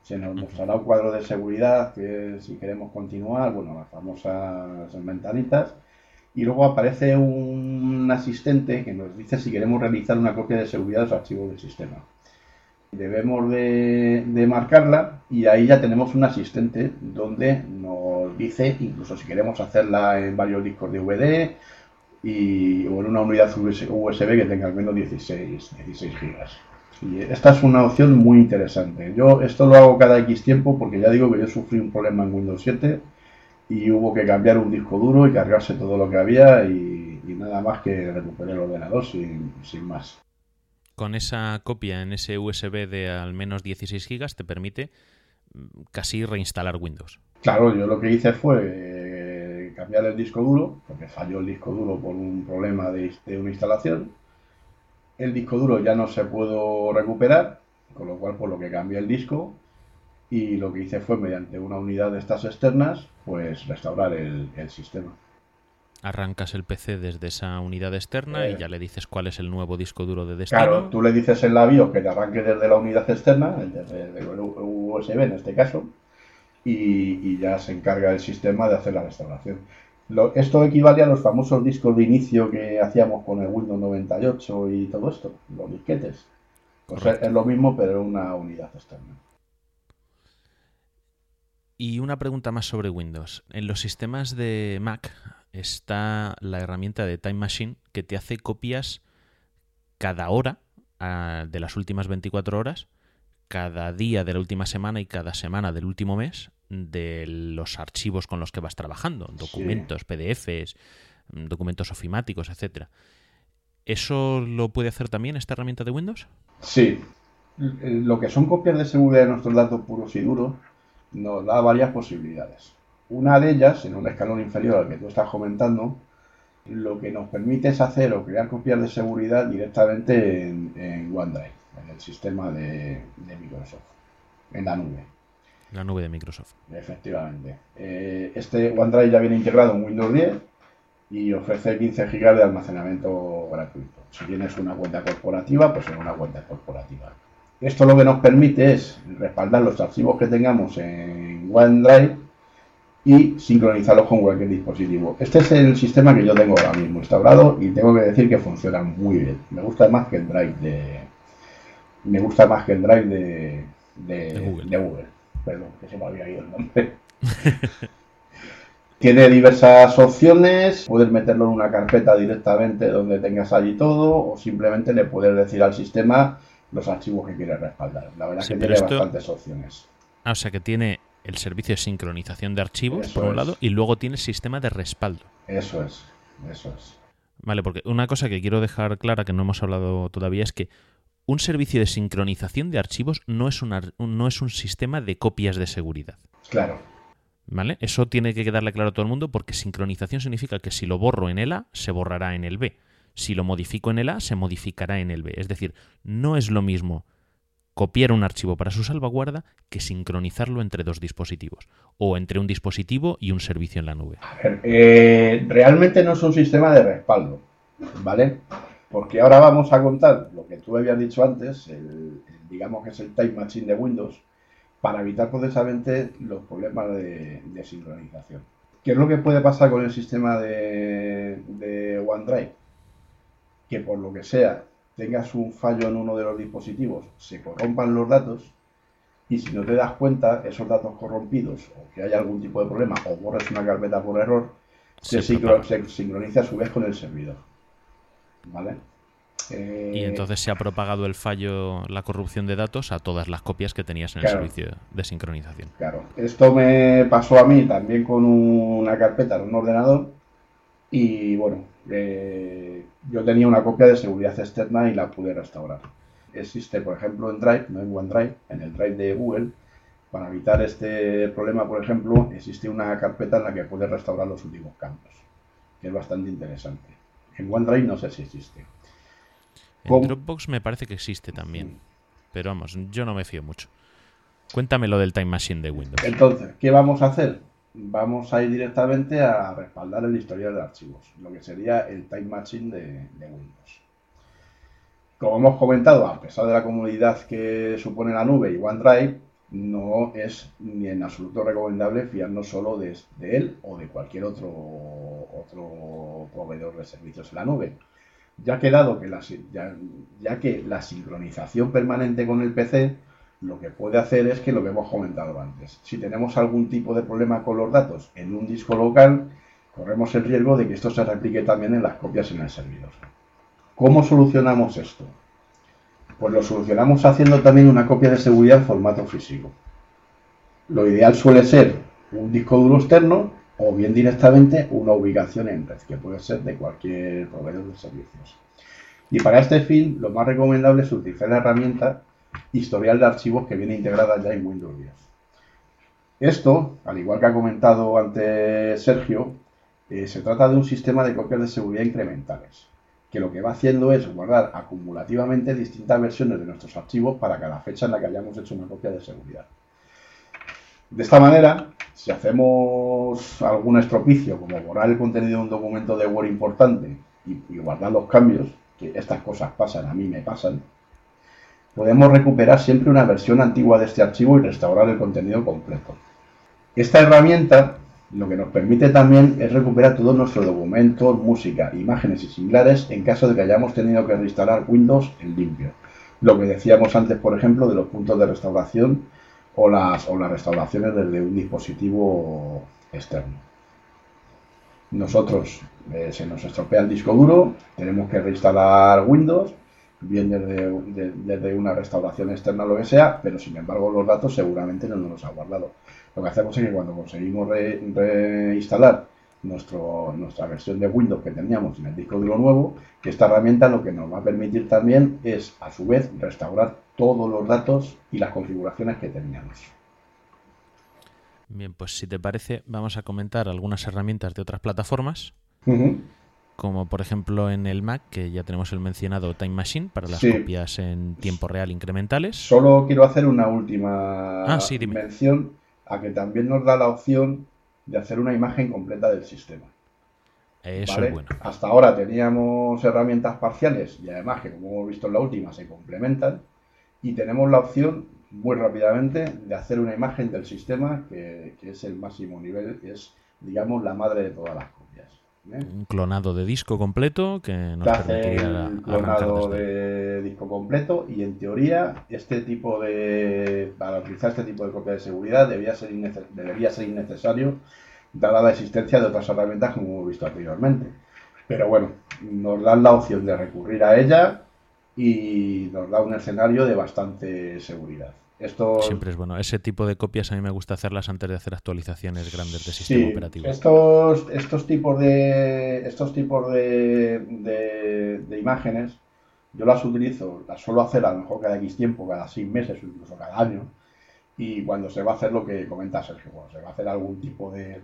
B: se nos mostrará un cuadro de seguridad que si queremos continuar, bueno, las famosas ventanitas. Y luego aparece un asistente que nos dice si queremos realizar una copia de seguridad de los archivos del sistema. Debemos de, marcarla y ahí ya tenemos un asistente donde nos dice incluso si queremos hacerla en varios discos de DVD y, o en una unidad USB que tenga al menos 16, 16 gigas. Y esta es una opción muy interesante. Yo esto lo hago cada X tiempo porque ya digo que yo sufrí un problema en Windows 7 y hubo que cambiar un disco duro y cargarse todo lo que había y, nada más que recuperar el ordenador sin, sin, más.
A: Con esa copia en ese USB de al menos 16 GB te permite mm, casi reinstalar Windows.
B: Claro, yo lo que hice fue eh, cambiar el disco duro, porque falló el disco duro por un problema de, de una instalación el disco duro ya no se pudo recuperar, con lo cual por lo que cambié el disco y lo que hice fue mediante una unidad de estas externas, pues restaurar el, sistema.
A: Arrancas el PC desde esa unidad externa y eh. ya le dices cuál es el nuevo disco duro de destino.
B: Claro, tú le dices en la BIOS que te arranque desde la unidad externa, desde el USB en este caso, y ya se encarga el sistema de hacer la restauración esto equivale a los famosos discos de inicio que hacíamos con el Windows 98 y todo esto, los disquetes. Pues es lo mismo, pero en una unidad externa.
A: Y una pregunta más sobre Windows. En los sistemas de Mac está la herramienta de Time Machine que te hace copias cada hora ah, de las últimas 24 horas, cada día de la última semana y cada semana del último mes de los archivos con los que vas trabajando, documentos, PDFs, mm, documentos ofimáticos, etcétera. ¿Eso lo puede hacer también esta herramienta de Windows?
B: Sí. Lo que son copias de seguridad de nuestros datos puros y duros nos da varias posibilidades. Una de ellas, en un escalón inferior al que tú estás comentando, lo que nos permite es hacer o crear copias de seguridad directamente en, OneDrive, en el sistema de Microsoft, en la nube.
A: La nube de Microsoft.
B: Efectivamente. Eh, este OneDrive ya viene integrado en Windows 10 y ofrece 15 GB de almacenamiento gratuito. Si tienes una cuenta corporativa, pues en una cuenta corporativa. Esto lo que nos permite es respaldar los archivos que tengamos en OneDrive y sincronizarlos con cualquier dispositivo. Este es el sistema que yo tengo ahora mismo instaurado y tengo que decir que funciona muy bien. Me gusta más que el Drive de me gusta más que el Drive de, de, Google. Perdón, que se me había ido el nombre. Tiene diversas opciones, puedes meterlo en una carpeta directamente donde tengas allí todo o simplemente le puedes decir al sistema los archivos que quieres respaldar. La verdad es que tiene bastantes opciones.
A: Ah, o sea que tiene el servicio de sincronización de archivos por un lado y luego tiene el sistema de respaldo.
B: Eso es, eso es.
A: Vale, porque una cosa que quiero dejar clara que no hemos hablado todavía es que un servicio de sincronización de archivos no es, no es un sistema de copias de seguridad.
B: Claro.
A: ¿Vale? Eso tiene que quedarle claro a todo el mundo porque sincronización significa que si lo borro en el A, se borrará en el B. Si lo modifico en el A, se modificará en el B. Es decir, no es lo mismo copiar un archivo para su salvaguarda que sincronizarlo entre dos dispositivos o entre un dispositivo y un servicio en la nube.
B: A ver, eh, realmente no es un sistema de respaldo, ¿vale? Porque ahora vamos a contar lo que tú habías dicho antes, digamos que es el Time Machine de Windows, para evitar precisamente los problemas de, sincronización. ¿Qué es lo que puede pasar con el sistema de, de OneDrive? Que por lo que sea tengas un fallo en uno de los dispositivos, se corrompan los datos y si no te das cuenta, esos datos corrompidos o que haya algún tipo de problema o borres una carpeta por error, se, sincroniza a su vez con el servidor. ¿Vale?
A: y eh, entonces se ha propagado el fallo, la corrupción de datos a todas las copias que tenías en el servicio de sincronización.
B: Claro, esto me pasó a mí también con una carpeta en un ordenador y bueno, eh, yo tenía una copia de seguridad externa y la pude restaurar. Existe, por ejemplo, en Drive, no en OneDrive, en el Drive de Google, para evitar este problema, por ejemplo, existe una carpeta en la que puedes restaurar los últimos cambios, que es bastante interesante. En OneDrive no sé si existe.
A: En Dropbox me parece que existe también. Pero vamos, yo no me fío mucho. Cuéntame lo del Time Machine de Windows.
B: Entonces, ¿qué vamos a hacer? Vamos a ir directamente a respaldar el historial de archivos, lo que sería el Time Machine de, Windows. Como hemos comentado, a pesar de la comodidad que supone la nube y OneDrive, no es ni en absoluto recomendable fiarnos solo de, él o de cualquier otro, otro proveedor de servicios en la nube. Ya que dado que ya, que la sincronización permanente con el PC lo que puede hacer es que lo que hemos comentado antes. Si tenemos algún tipo de problema con los datos en un disco local, corremos el riesgo de que esto se replique también en las copias en el servidor. ¿Cómo solucionamos esto? Pues lo solucionamos haciendo también una copia de seguridad en formato físico. Lo ideal suele ser un disco duro externo o bien directamente una ubicación en red, que puede ser de cualquier proveedor de servicios. Y para este fin, lo más recomendable es utilizar la herramienta historial de archivos que viene integrada ya en Windows 10. Esto, al igual que ha comentado antes Sergio, eh, se trata de un sistema de copias de seguridad incrementales que lo que va haciendo es guardar acumulativamente distintas versiones de nuestros archivos para cada fecha en la que hayamos hecho una copia de seguridad. De esta manera, si hacemos algún estropicio, como borrar el contenido de un documento de Word importante y, guardar los cambios, que estas cosas pasan, a mí me pasan, podemos recuperar siempre una versión antigua de este archivo y restaurar el contenido completo. Esta herramienta lo que nos permite también es recuperar todos nuestros documentos, música, imágenes y similares en caso de que hayamos tenido que reinstalar Windows en limpio. Lo que decíamos antes, por ejemplo, de los puntos de restauración o las, restauraciones desde un dispositivo externo. Nosotros eh, se nos estropea el disco duro, tenemos que reinstalar Windows, bien desde, desde una restauración externa o lo que sea, pero sin embargo los datos seguramente no nos los ha guardado. Lo que hacemos es que cuando conseguimos reinstalar nuestro, nuestra versión de Windows que teníamos en el disco duro nuevo, que esta herramienta lo que nos va a permitir también es, a su vez, restaurar todos los datos y las configuraciones que teníamos.
A: Bien, pues si te parece, vamos a comentar algunas herramientas de otras plataformas como por ejemplo en el Mac, que ya tenemos el mencionado Time Machine para las copias en tiempo real incrementales.
B: Solo quiero hacer una última ah, mención a que también nos da la opción de hacer una imagen completa del sistema.
A: Eso es bueno.
B: Hasta ahora teníamos herramientas parciales y además que como hemos visto en la última se complementan y tenemos la opción muy rápidamente de hacer una imagen del sistema que, es el máximo nivel, que es digamos la madre de todas las copias.
A: ¿Eh? Un clonado de disco completo que nos permitiría
B: un clonado de disco completo y en teoría este tipo de para utilizar este tipo de copia de seguridad debería ser, debería ser innecesario dada la existencia de otras herramientas como hemos visto anteriormente. Pero bueno, nos dan la opción de recurrir a ella y nos da un escenario de bastante seguridad. Esto...
A: Siempre es bueno. Ese tipo de copias a mí me gusta hacerlas antes de hacer actualizaciones grandes de sistema operativo.
B: Estos, estos tipos de estos tipos de, de, de, imágenes yo las utilizo, las suelo hacer a lo mejor cada X tiempo, cada seis meses o incluso cada año. Y cuando se va a hacer lo que comenta Sergio, cuando se va a hacer algún tipo de,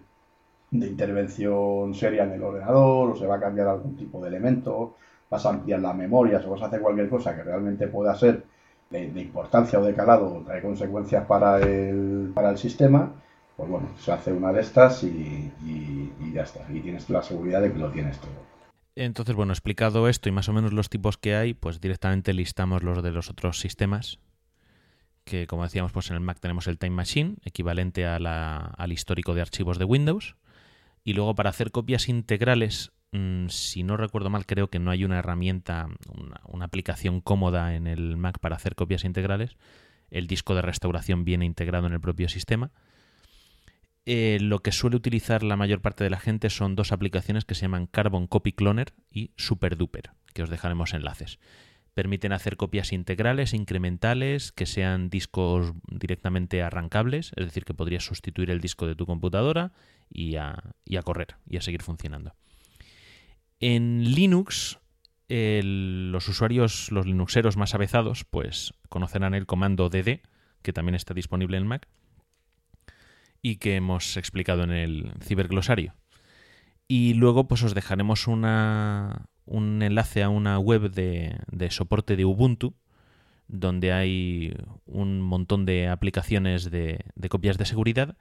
B: de intervención seria en el ordenador, o se va a cambiar algún tipo de elemento, vas a ampliar la memoria, o vas a hacer cualquier cosa que realmente pueda ser de, importancia o de calado trae consecuencias para el, para el sistema, pues bueno, se hace una de estas y, y ya está. Y tienes la seguridad de que lo tienes todo.
A: Entonces, bueno, explicado esto y más o menos los tipos que hay, pues directamente listamos los de los otros sistemas que como decíamos, pues en el Mac tenemos el Time Machine, equivalente a la, al histórico de archivos de Windows. Y luego para hacer copias integrales, si no recuerdo mal, creo que no hay una herramienta, una, aplicación cómoda en el Mac para hacer copias integrales. El disco de restauración viene integrado en el propio sistema. Eh, lo que suele utilizar la mayor parte de la gente son dos aplicaciones que se llaman Carbon Copy Cloner y SuperDuper, que os dejaremos enlaces permiten hacer copias integrales, incrementales, que sean discos directamente arrancables, es decir, que podrías sustituir el disco de tu computadora y a, correr y a seguir funcionando. En Linux, los usuarios, los linuxeros más avezados, pues conocerán el comando dd, que también está disponible en Mac y que hemos explicado en el ciberglosario. Y luego pues os dejaremos un enlace a una web de, soporte de Ubuntu, donde hay un montón de aplicaciones de, copias de seguridad.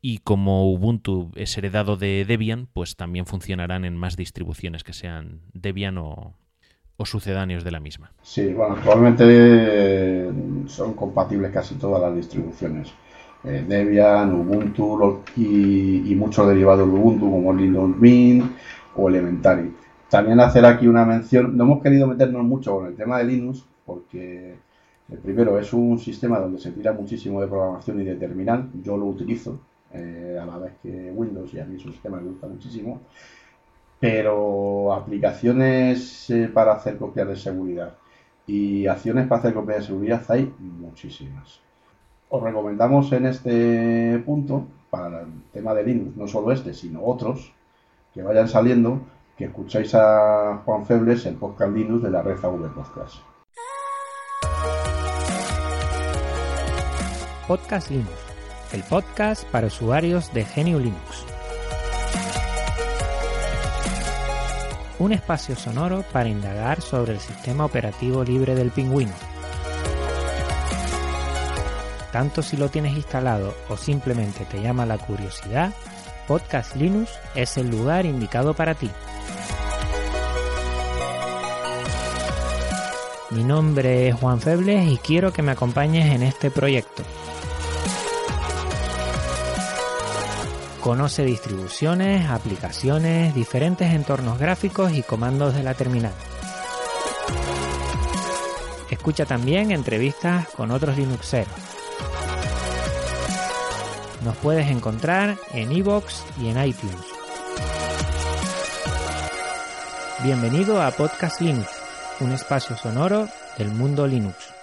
A: Y como Ubuntu es heredado de Debian, pues también funcionarán en más distribuciones que sean Debian o, sucedáneos de la misma.
B: Sí, bueno, actualmente eh, son compatibles casi todas las distribuciones. Eh, Debian, Ubuntu y, y muchos derivados de Ubuntu como Linux Mint o Elementary. También hacer aquí una mención, no hemos querido meternos mucho con el tema de Linux, porque el eh, primero es un sistema donde se tira muchísimo de programación y de terminal, yo lo utilizo eh, a la vez que Windows y a mí es un sistema me gusta muchísimo, pero aplicaciones eh, para hacer copias de seguridad y acciones para hacer copias de seguridad hay muchísimas. Os recomendamos en este punto, para el tema de Linux, no solo este, sino otros que vayan saliendo, que escucháis a Juan Febles, el podcast Linux de la red AV Podcast.
E: Podcast Linux, el podcast para usuarios de Genio Linux. Un espacio sonoro para indagar sobre el sistema operativo libre del pingüino. Tanto si lo tienes instalado o simplemente te llama la curiosidad, Podcast Linux es el lugar indicado para ti. Mi nombre es Juan Febles y quiero que me acompañes en este proyecto. Conoce distribuciones, aplicaciones, diferentes entornos gráficos y comandos de la terminal. Escucha también entrevistas con otros Linuxeros. Nos puedes encontrar en iVoox y en iTunes. Bienvenido a Podcast Linux un espacio sonoro del mundo Linux.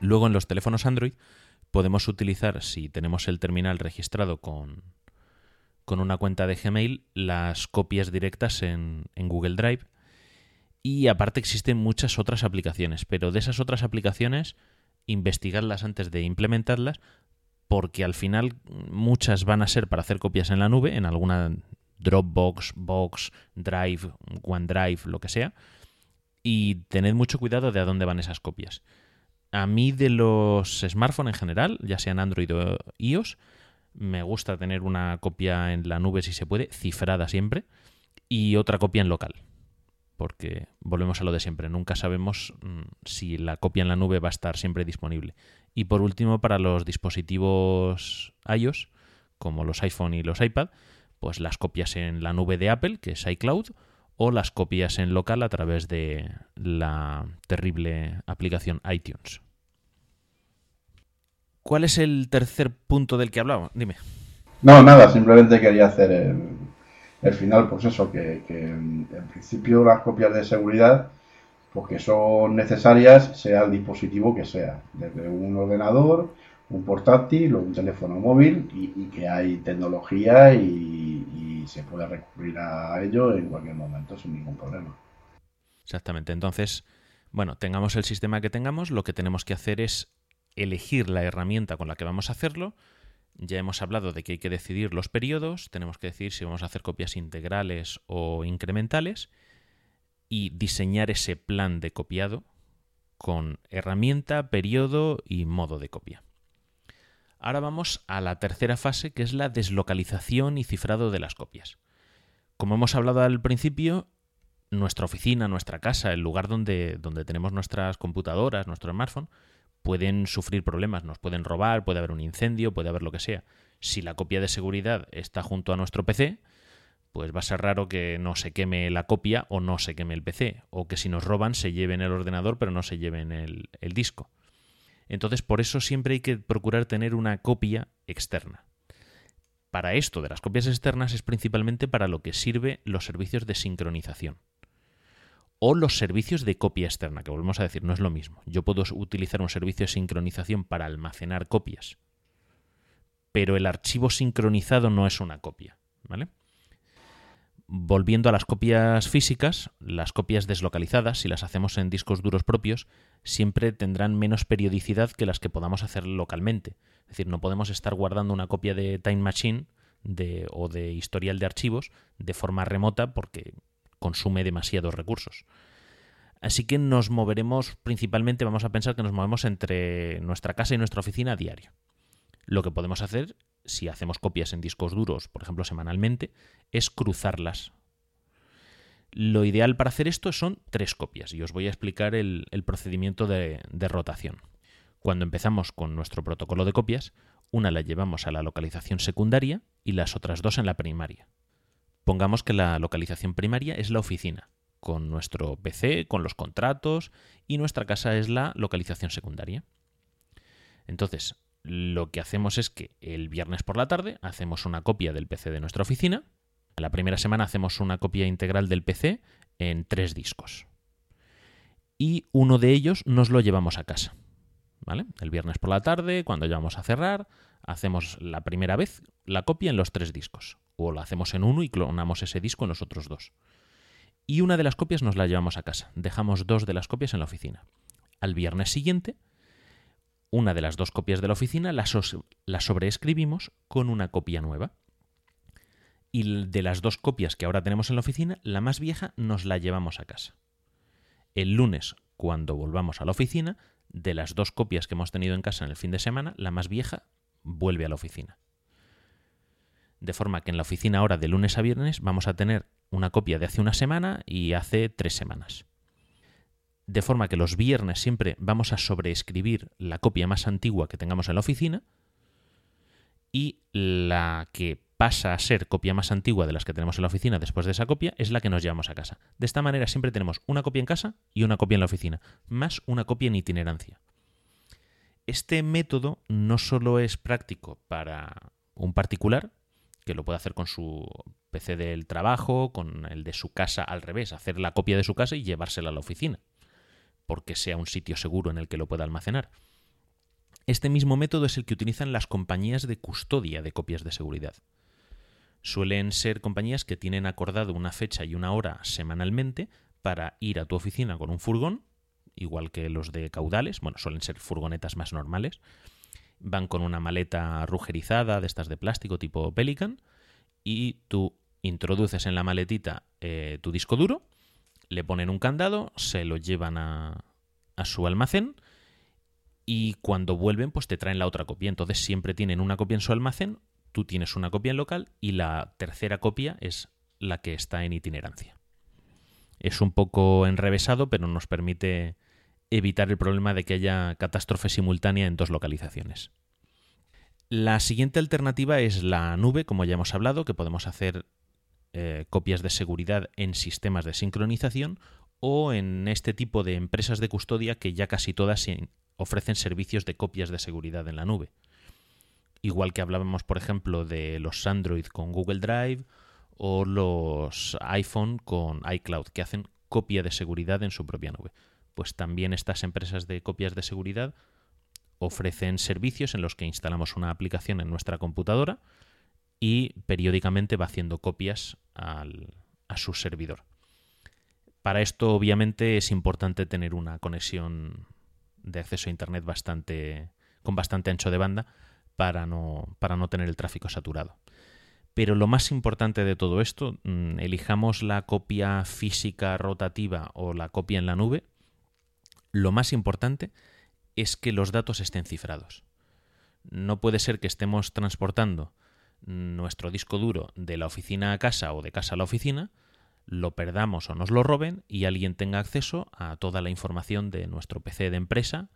A: Luego en los teléfonos Android podemos utilizar, si tenemos el terminal registrado con, con una cuenta de Gmail, las copias directas en, en Google Drive. Y aparte existen muchas otras aplicaciones, pero de esas otras aplicaciones, investigarlas antes de implementarlas porque al final muchas van a ser para hacer copias en la nube, en alguna Dropbox, Box, Drive, OneDrive, lo que sea. Y tened mucho cuidado de a dónde van esas copias. A mí de los smartphones en general, ya sean Android o iOS, me gusta tener una copia en la nube si se puede, cifrada siempre, y otra copia en local. Porque volvemos a lo de siempre, nunca sabemos mm, si la copia en la nube va a estar siempre disponible. Y por último, para los dispositivos iOS, como los iPhone y los iPad, pues las copias en la nube de Apple, que es iCloud, o las copias en local a través de la terrible aplicación iTunes. ¿Cuál es el tercer punto del que hablaba? Dime.
B: No, nada, simplemente quería hacer el, final, pues eso, que, en principio las copias de seguridad, porque pues son necesarias, sea el dispositivo que sea, desde un ordenador, un portátil o un teléfono móvil, y, que hay tecnología y, y se puede recurrir a ello en cualquier momento sin ningún problema.
A: Exactamente, entonces, bueno, tengamos el sistema que tengamos, lo que tenemos que hacer es elegir la herramienta con la que vamos a hacerlo. Ya hemos hablado de que hay que decidir los periodos, tenemos que decidir si vamos a hacer copias integrales o incrementales y diseñar ese plan de copiado con herramienta, periodo y modo de copia. Ahora vamos a la tercera fase que es la deslocalización y cifrado de las copias. Como hemos hablado al principio, nuestra oficina, nuestra casa, el lugar donde, donde tenemos nuestras computadoras, nuestro smartphone, pueden sufrir problemas, nos pueden robar, puede haber un incendio, puede haber lo que sea. Si la copia de seguridad está junto a nuestro PC, pues va a ser raro que no se queme la copia o no se queme el PC, o que si nos roban se lleven el ordenador pero no se lleven el, el disco. Entonces, por eso siempre hay que procurar tener una copia externa. Para esto de las copias externas es principalmente para lo que sirve los servicios de sincronización o los servicios de copia externa, que volvemos a decir, no es lo mismo. Yo puedo utilizar un servicio de sincronización para almacenar copias, pero el archivo sincronizado no es una copia, ¿vale? Volviendo a las copias físicas, las copias deslocalizadas, si las hacemos en discos duros propios, siempre tendrán menos periodicidad que las que podamos hacer localmente. Es decir, no podemos estar guardando una copia de Time Machine o de historial de archivos de forma remota porque consume demasiados recursos. Así que nos moveremos principalmente, vamos a pensar que nos movemos entre nuestra casa y nuestra oficina a diario. Lo que podemos hacer, si hacemos copias en discos duros, por ejemplo semanalmente, es cruzarlas. Lo ideal para hacer esto son tres copias y os voy a explicar el, procedimiento de, rotación. Cuando empezamos con nuestro protocolo de copias, una la llevamos a la localización secundaria y las otras dos en la primaria. Pongamos que la localización primaria es la oficina, con nuestro PC, con los contratos, y nuestra casa es la localización secundaria. Entonces, lo que hacemos es que el viernes por la tarde hacemos una copia del PC de nuestra oficina. La primera semana hacemos una copia integral del PC en tres discos. Y uno de ellos nos lo llevamos a casa. ¿Vale? El viernes por la tarde, cuando ya vamos a cerrar, hacemos la primera vez la copia en los tres discos o lo hacemos en uno y clonamos ese disco en los otros dos. Y una de las copias nos la llevamos a casa. Dejamos dos de las copias en la oficina. Al viernes siguiente, una de las dos copias de la oficina la, la sobreescribimos con una copia nueva. Y de las dos copias que ahora tenemos en la oficina, la más vieja nos la llevamos a casa. El lunes, cuando volvamos a la oficina, de las dos copias que hemos tenido en casa en el fin de semana, la más vieja vuelve a la oficina de forma que en la oficina ahora de lunes a viernes vamos a tener una copia de hace una semana y hace tres semanas. De forma que los viernes siempre vamos a sobreescribir la copia más antigua que tengamos en la oficina y la que pasa a ser copia más antigua de las que tenemos en la oficina después de esa copia es la que nos llevamos a casa. De esta manera siempre tenemos una copia en casa y una copia en la oficina, más una copia en itinerancia. Este método no solo es práctico para un particular, que lo puede hacer con su PC del trabajo, con el de su casa al revés, hacer la copia de su casa y llevársela a la oficina, porque sea un sitio seguro en el que lo pueda almacenar. Este mismo método es el que utilizan las compañías de custodia de copias de seguridad. Suelen ser compañías que tienen acordado una fecha y una hora semanalmente para ir a tu oficina con un furgón, igual que los de caudales, bueno, suelen ser furgonetas más normales, van con una maleta rugerizada de estas de plástico tipo Pelican y tú introduces en la maletita eh, tu disco duro, le ponen un candado, se lo llevan a, su almacén y cuando vuelven pues te traen la otra copia. Entonces siempre tienen una copia en su almacén, tú tienes una copia en local y la tercera copia es la que está en itinerancia. Es un poco enrevesado, pero nos permite evitar el problema de que haya catástrofe simultánea en dos localizaciones. La siguiente alternativa es la nube, como ya hemos hablado, que podemos hacer eh, copias de seguridad en sistemas de sincronización o en este tipo de empresas de custodia que ya casi todas ofrecen servicios de copias de seguridad en la nube. Igual que hablábamos, por ejemplo, de los Android con Google Drive o los iPhone con iCloud, que hacen copia de seguridad en su propia nube. Pues también estas empresas de copias de seguridad ofrecen servicios en los que instalamos una aplicación en nuestra computadora y periódicamente va haciendo copias a su servidor. Para esto, obviamente, es importante tener una conexión de acceso a Internet bastante, con bastante ancho de banda para no, para no tener el tráfico saturado. Pero lo más importante de todo esto, mm, elijamos la copia física rotativa o la copia en la nube, lo más importante es que los datos estén cifrados. No puede ser que estemos transportando nuestro disco duro de la oficina a casa o de casa a la oficina, lo perdamos o nos lo roben y alguien tenga acceso a toda la información de nuestro PC de empresa,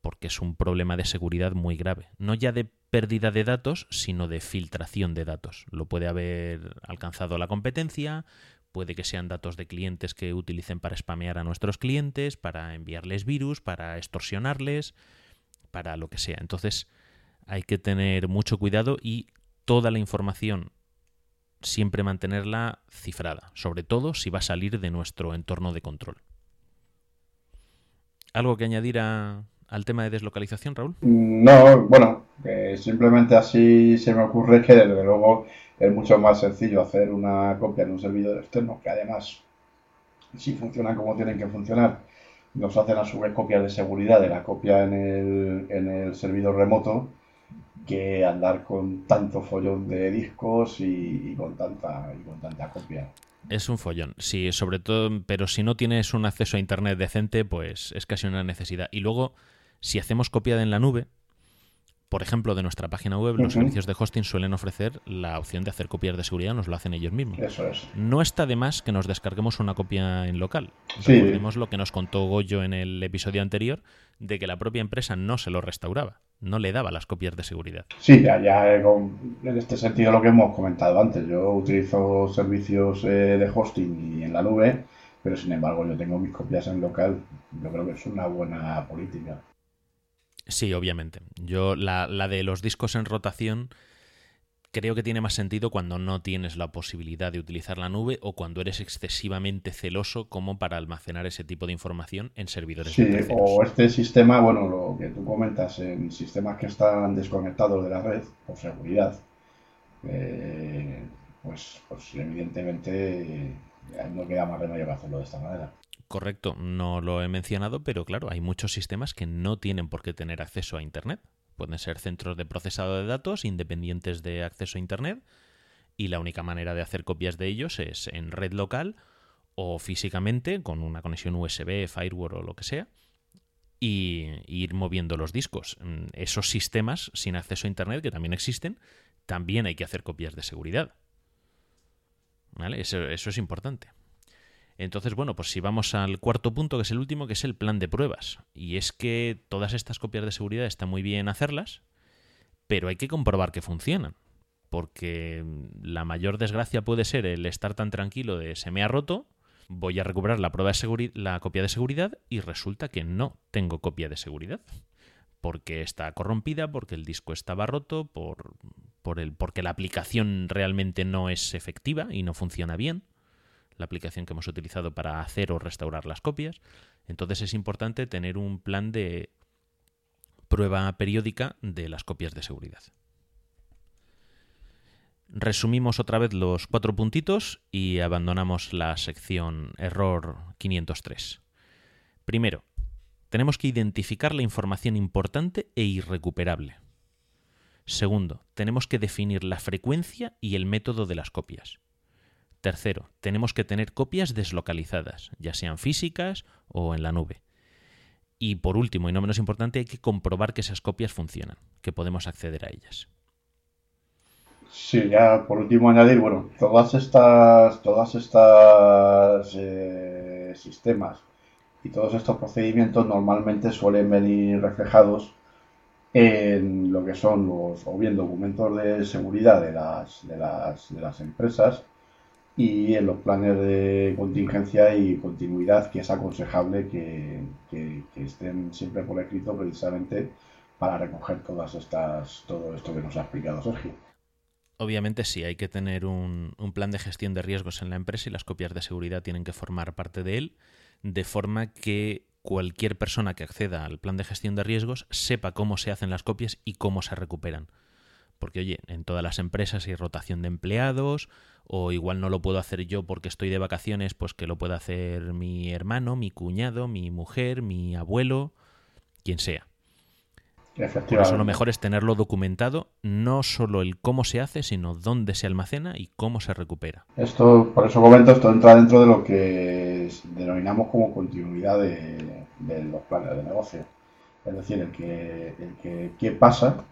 A: porque es un problema de seguridad muy grave. No ya de pérdida de datos, sino de filtración de datos. Lo puede haber alcanzado la competencia, Puede que sean datos de clientes que utilicen para spamear a nuestros clientes, para enviarles virus, para extorsionarles, para lo que sea. Entonces hay que tener mucho cuidado y toda la información siempre mantenerla cifrada, sobre todo si va a salir de nuestro entorno de control. ¿Algo que añadir al tema de deslocalización, Raúl?
B: No, bueno, simplemente así se me ocurre que desde luego es mucho más sencillo hacer una copia en un servidor externo que además si funcionan como tienen que funcionar nos hacen a su vez copias de seguridad de la copia en el, en el servidor remoto que andar con tanto follón de discos y, con tanta con tanta copia.
A: Es un follón, sí, sobre todo, pero si no tienes un acceso a internet decente, pues es casi una necesidad. Y luego, si hacemos copia en la nube, por ejemplo, de nuestra página web, los servicios de hosting suelen ofrecer la opción de hacer copias de seguridad, nos lo hacen ellos mismos.
B: Eso es.
A: No está de más que nos descarguemos una copia en local. Sí. Recordemos lo que nos contó Goyo en el episodio anterior, de que la propia empresa no se lo restauraba, no le daba las copias de seguridad.
B: Sí, ya, ya en este sentido lo que hemos comentado antes. Yo utilizo servicios eh, de hosting y en la nube, pero sin embargo yo tengo mis copias en local. Yo creo que es una buena política.
A: Sí, obviamente. Yo la, la, de los discos en rotación creo que tiene más sentido cuando no tienes la posibilidad de utilizar la nube o cuando eres excesivamente celoso como para almacenar ese tipo de información en servidores.
B: Sí, o este sistema, bueno, lo que tú comentas, en sistemas que están desconectados de la red por seguridad, eh, pues, pues evidentemente no queda más remedio que hacerlo de esta manera.
A: Correcto, no lo he mencionado, pero claro, hay muchos sistemas que no tienen por qué tener acceso a Internet. Pueden ser centros de procesado de datos independientes de acceso a Internet y la única manera de hacer copias de ellos es en red local o físicamente con una conexión USB, firewall o lo que sea y ir moviendo los discos. Mm, esos sistemas sin acceso a Internet que también existen, también hay que hacer copias de seguridad. ¿Vale? eso es importante. Entonces, bueno, pues si vamos al cuarto punto, que es el último, que es el plan de pruebas. Y es que todas estas copias de seguridad está muy bien hacerlas, pero hay que comprobar que funcionan. Porque la mayor desgracia puede ser el estar tan tranquilo de se me ha roto, voy a recuperar la prueba de la copia de seguridad y resulta que no tengo copia de seguridad. Porque está corrompida, porque el disco estaba roto, por, por el, porque la aplicación realmente no es efectiva y no funciona bien la aplicación que hemos utilizado para hacer o restaurar las copias. Entonces es importante tener un plan de prueba periódica de las copias de seguridad. Resumimos otra vez los cuatro puntitos y abandonamos la sección error 503. Primero, tenemos que identificar la información importante e irrecuperable. Segundo, tenemos que definir la frecuencia y el método de las copias. Tercero, tenemos que tener copias deslocalizadas, ya sean físicas o en la nube. Y por último, y no menos importante, hay que comprobar que esas copias funcionan, que podemos acceder a ellas.
B: Sí, ya por último añadir, bueno, todas estas, todas estas eh, sistemas y todos estos procedimientos normalmente suelen venir reflejados en lo que son los o bien documentos de seguridad de las, de las, de las empresas y en los planes de contingencia y continuidad que es aconsejable que, estén siempre por escrito precisamente para recoger todas estas todo esto que nos ha explicado Sergio.
A: Obviamente sí, hay que tener un, un, plan de gestión de riesgos en la empresa y las copias de seguridad tienen que formar parte de él, de forma que cualquier persona que acceda al plan de gestión de riesgos sepa cómo se hacen las copias y cómo se recuperan. Porque, oye, en todas las empresas hay rotación de empleados, o igual no lo puedo hacer yo porque estoy de vacaciones, pues que lo pueda hacer mi hermano, mi cuñado, mi mujer, mi abuelo, quien sea. Por eso lo mejor es tenerlo documentado, no solo el cómo se hace, sino dónde se almacena y cómo se recupera.
B: Esto, por eso comento, esto entra dentro de lo que denominamos como continuidad de, los planes de negocio. Es decir, el que, el que qué pasa,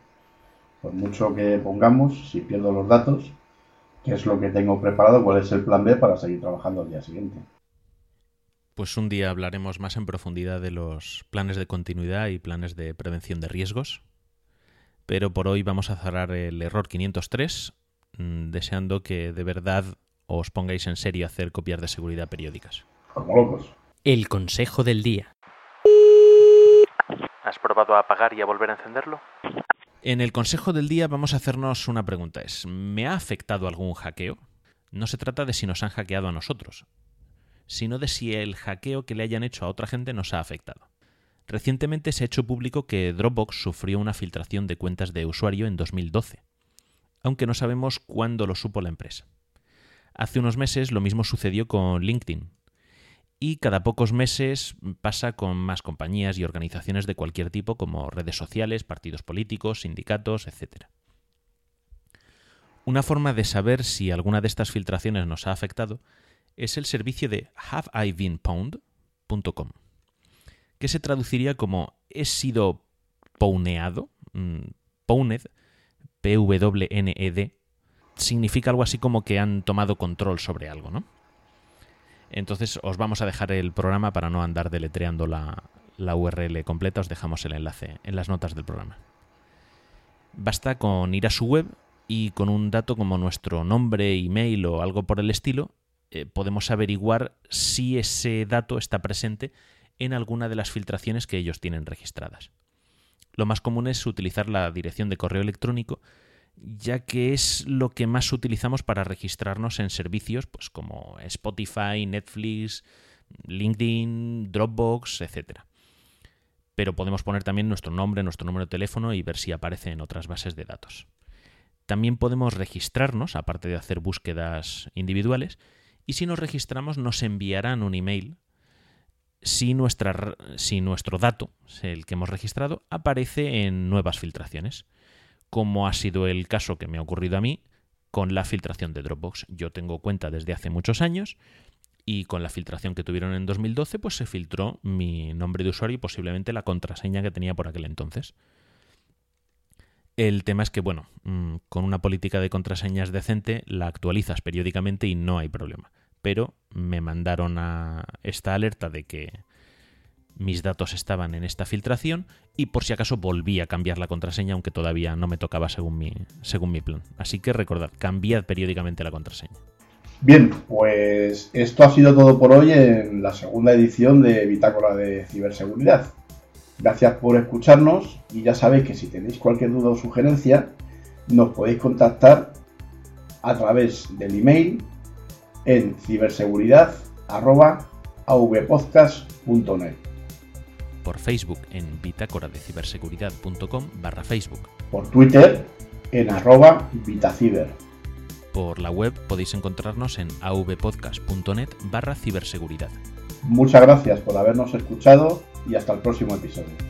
B: por mucho que pongamos, si pierdo los datos, qué es lo que tengo preparado, cuál es el plan B para seguir trabajando al día siguiente
A: pues un día hablaremos más en profundidad de los planes de continuidad y planes de prevención de riesgos. Pero por hoy vamos a cerrar el error 503, mm, deseando que de verdad os pongáis en serio a hacer copias de seguridad periódicas.
E: El consejo del día.
A: ¿Has probado a apagar y a volver a encenderlo? En el consejo del día vamos a hacernos una pregunta. Es, ¿me ha afectado algún hackeo? No se trata de si nos han hackeado a nosotros, sino de si el hackeo que le hayan hecho a otra gente nos ha afectado. Recientemente se ha hecho público que Dropbox sufrió una filtración de cuentas de usuario en 2012, aunque no sabemos cuándo lo supo la empresa. Hace unos meses lo mismo sucedió con LinkedIn, y cada pocos meses pasa con más compañías y organizaciones de cualquier tipo como redes sociales, partidos políticos, sindicatos, etc. Una forma de saber si alguna de estas filtraciones nos ha afectado es el servicio de haveibeenpwned.com, que se traduciría como he sido pwneado, mm, pwned, P-W-N-E-D, significa algo así como que han tomado control sobre algo, ¿no? Entonces os vamos a dejar el programa para no andar deletreando la, URL completa, os dejamos el enlace en las notas del programa. Basta con ir a su web y con un dato como nuestro nombre, email o algo por el estilo, eh, podemos averiguar si ese dato está presente en alguna de las filtraciones que ellos tienen registradas. Lo más común es utilizar la dirección de correo electrónico, ya que es lo que más utilizamos para registrarnos en servicios pues, como Spotify, Netflix, LinkedIn, Dropbox, etc. Pero podemos poner también nuestro nombre, nuestro número de teléfono y ver si aparece en otras bases de datos. También podemos registrarnos, aparte de hacer búsquedas individuales, y si nos registramos nos enviarán un email si, nuestra, si nuestro dato, el que hemos registrado, aparece en nuevas filtraciones, como ha sido el caso que me ha ocurrido a mí con la filtración de Dropbox. Yo tengo cuenta desde hace muchos años y con la filtración que tuvieron en 2012 pues se filtró mi nombre de usuario y posiblemente la contraseña que tenía por aquel entonces. El tema es que, bueno, mm, con una política de contraseñas decente la actualizas periódicamente y no hay problema pero me mandaron a esta alerta de que mis datos estaban en esta filtración y por si acaso volví a cambiar la contraseña aunque todavía no me tocaba según mi, según mi plan. Así que recordad, cambiad periódicamente la contraseña.
B: Bien, pues esto ha sido todo por hoy en la segunda edición de Bitácora de Ciberseguridad. Gracias por escucharnos y ya sabéis que si tenéis cualquier duda o sugerencia nos podéis contactar a través del email en ciberseguridad.avpodcast.net.
A: Por Facebook en bitácora de ciberseguridad.com barra Facebook.
B: Por Twitter en arroba vitaciber.
A: Por la web podéis encontrarnos en avpodcast.net barra ciberseguridad.
B: Muchas gracias por habernos escuchado y hasta el próximo episodio.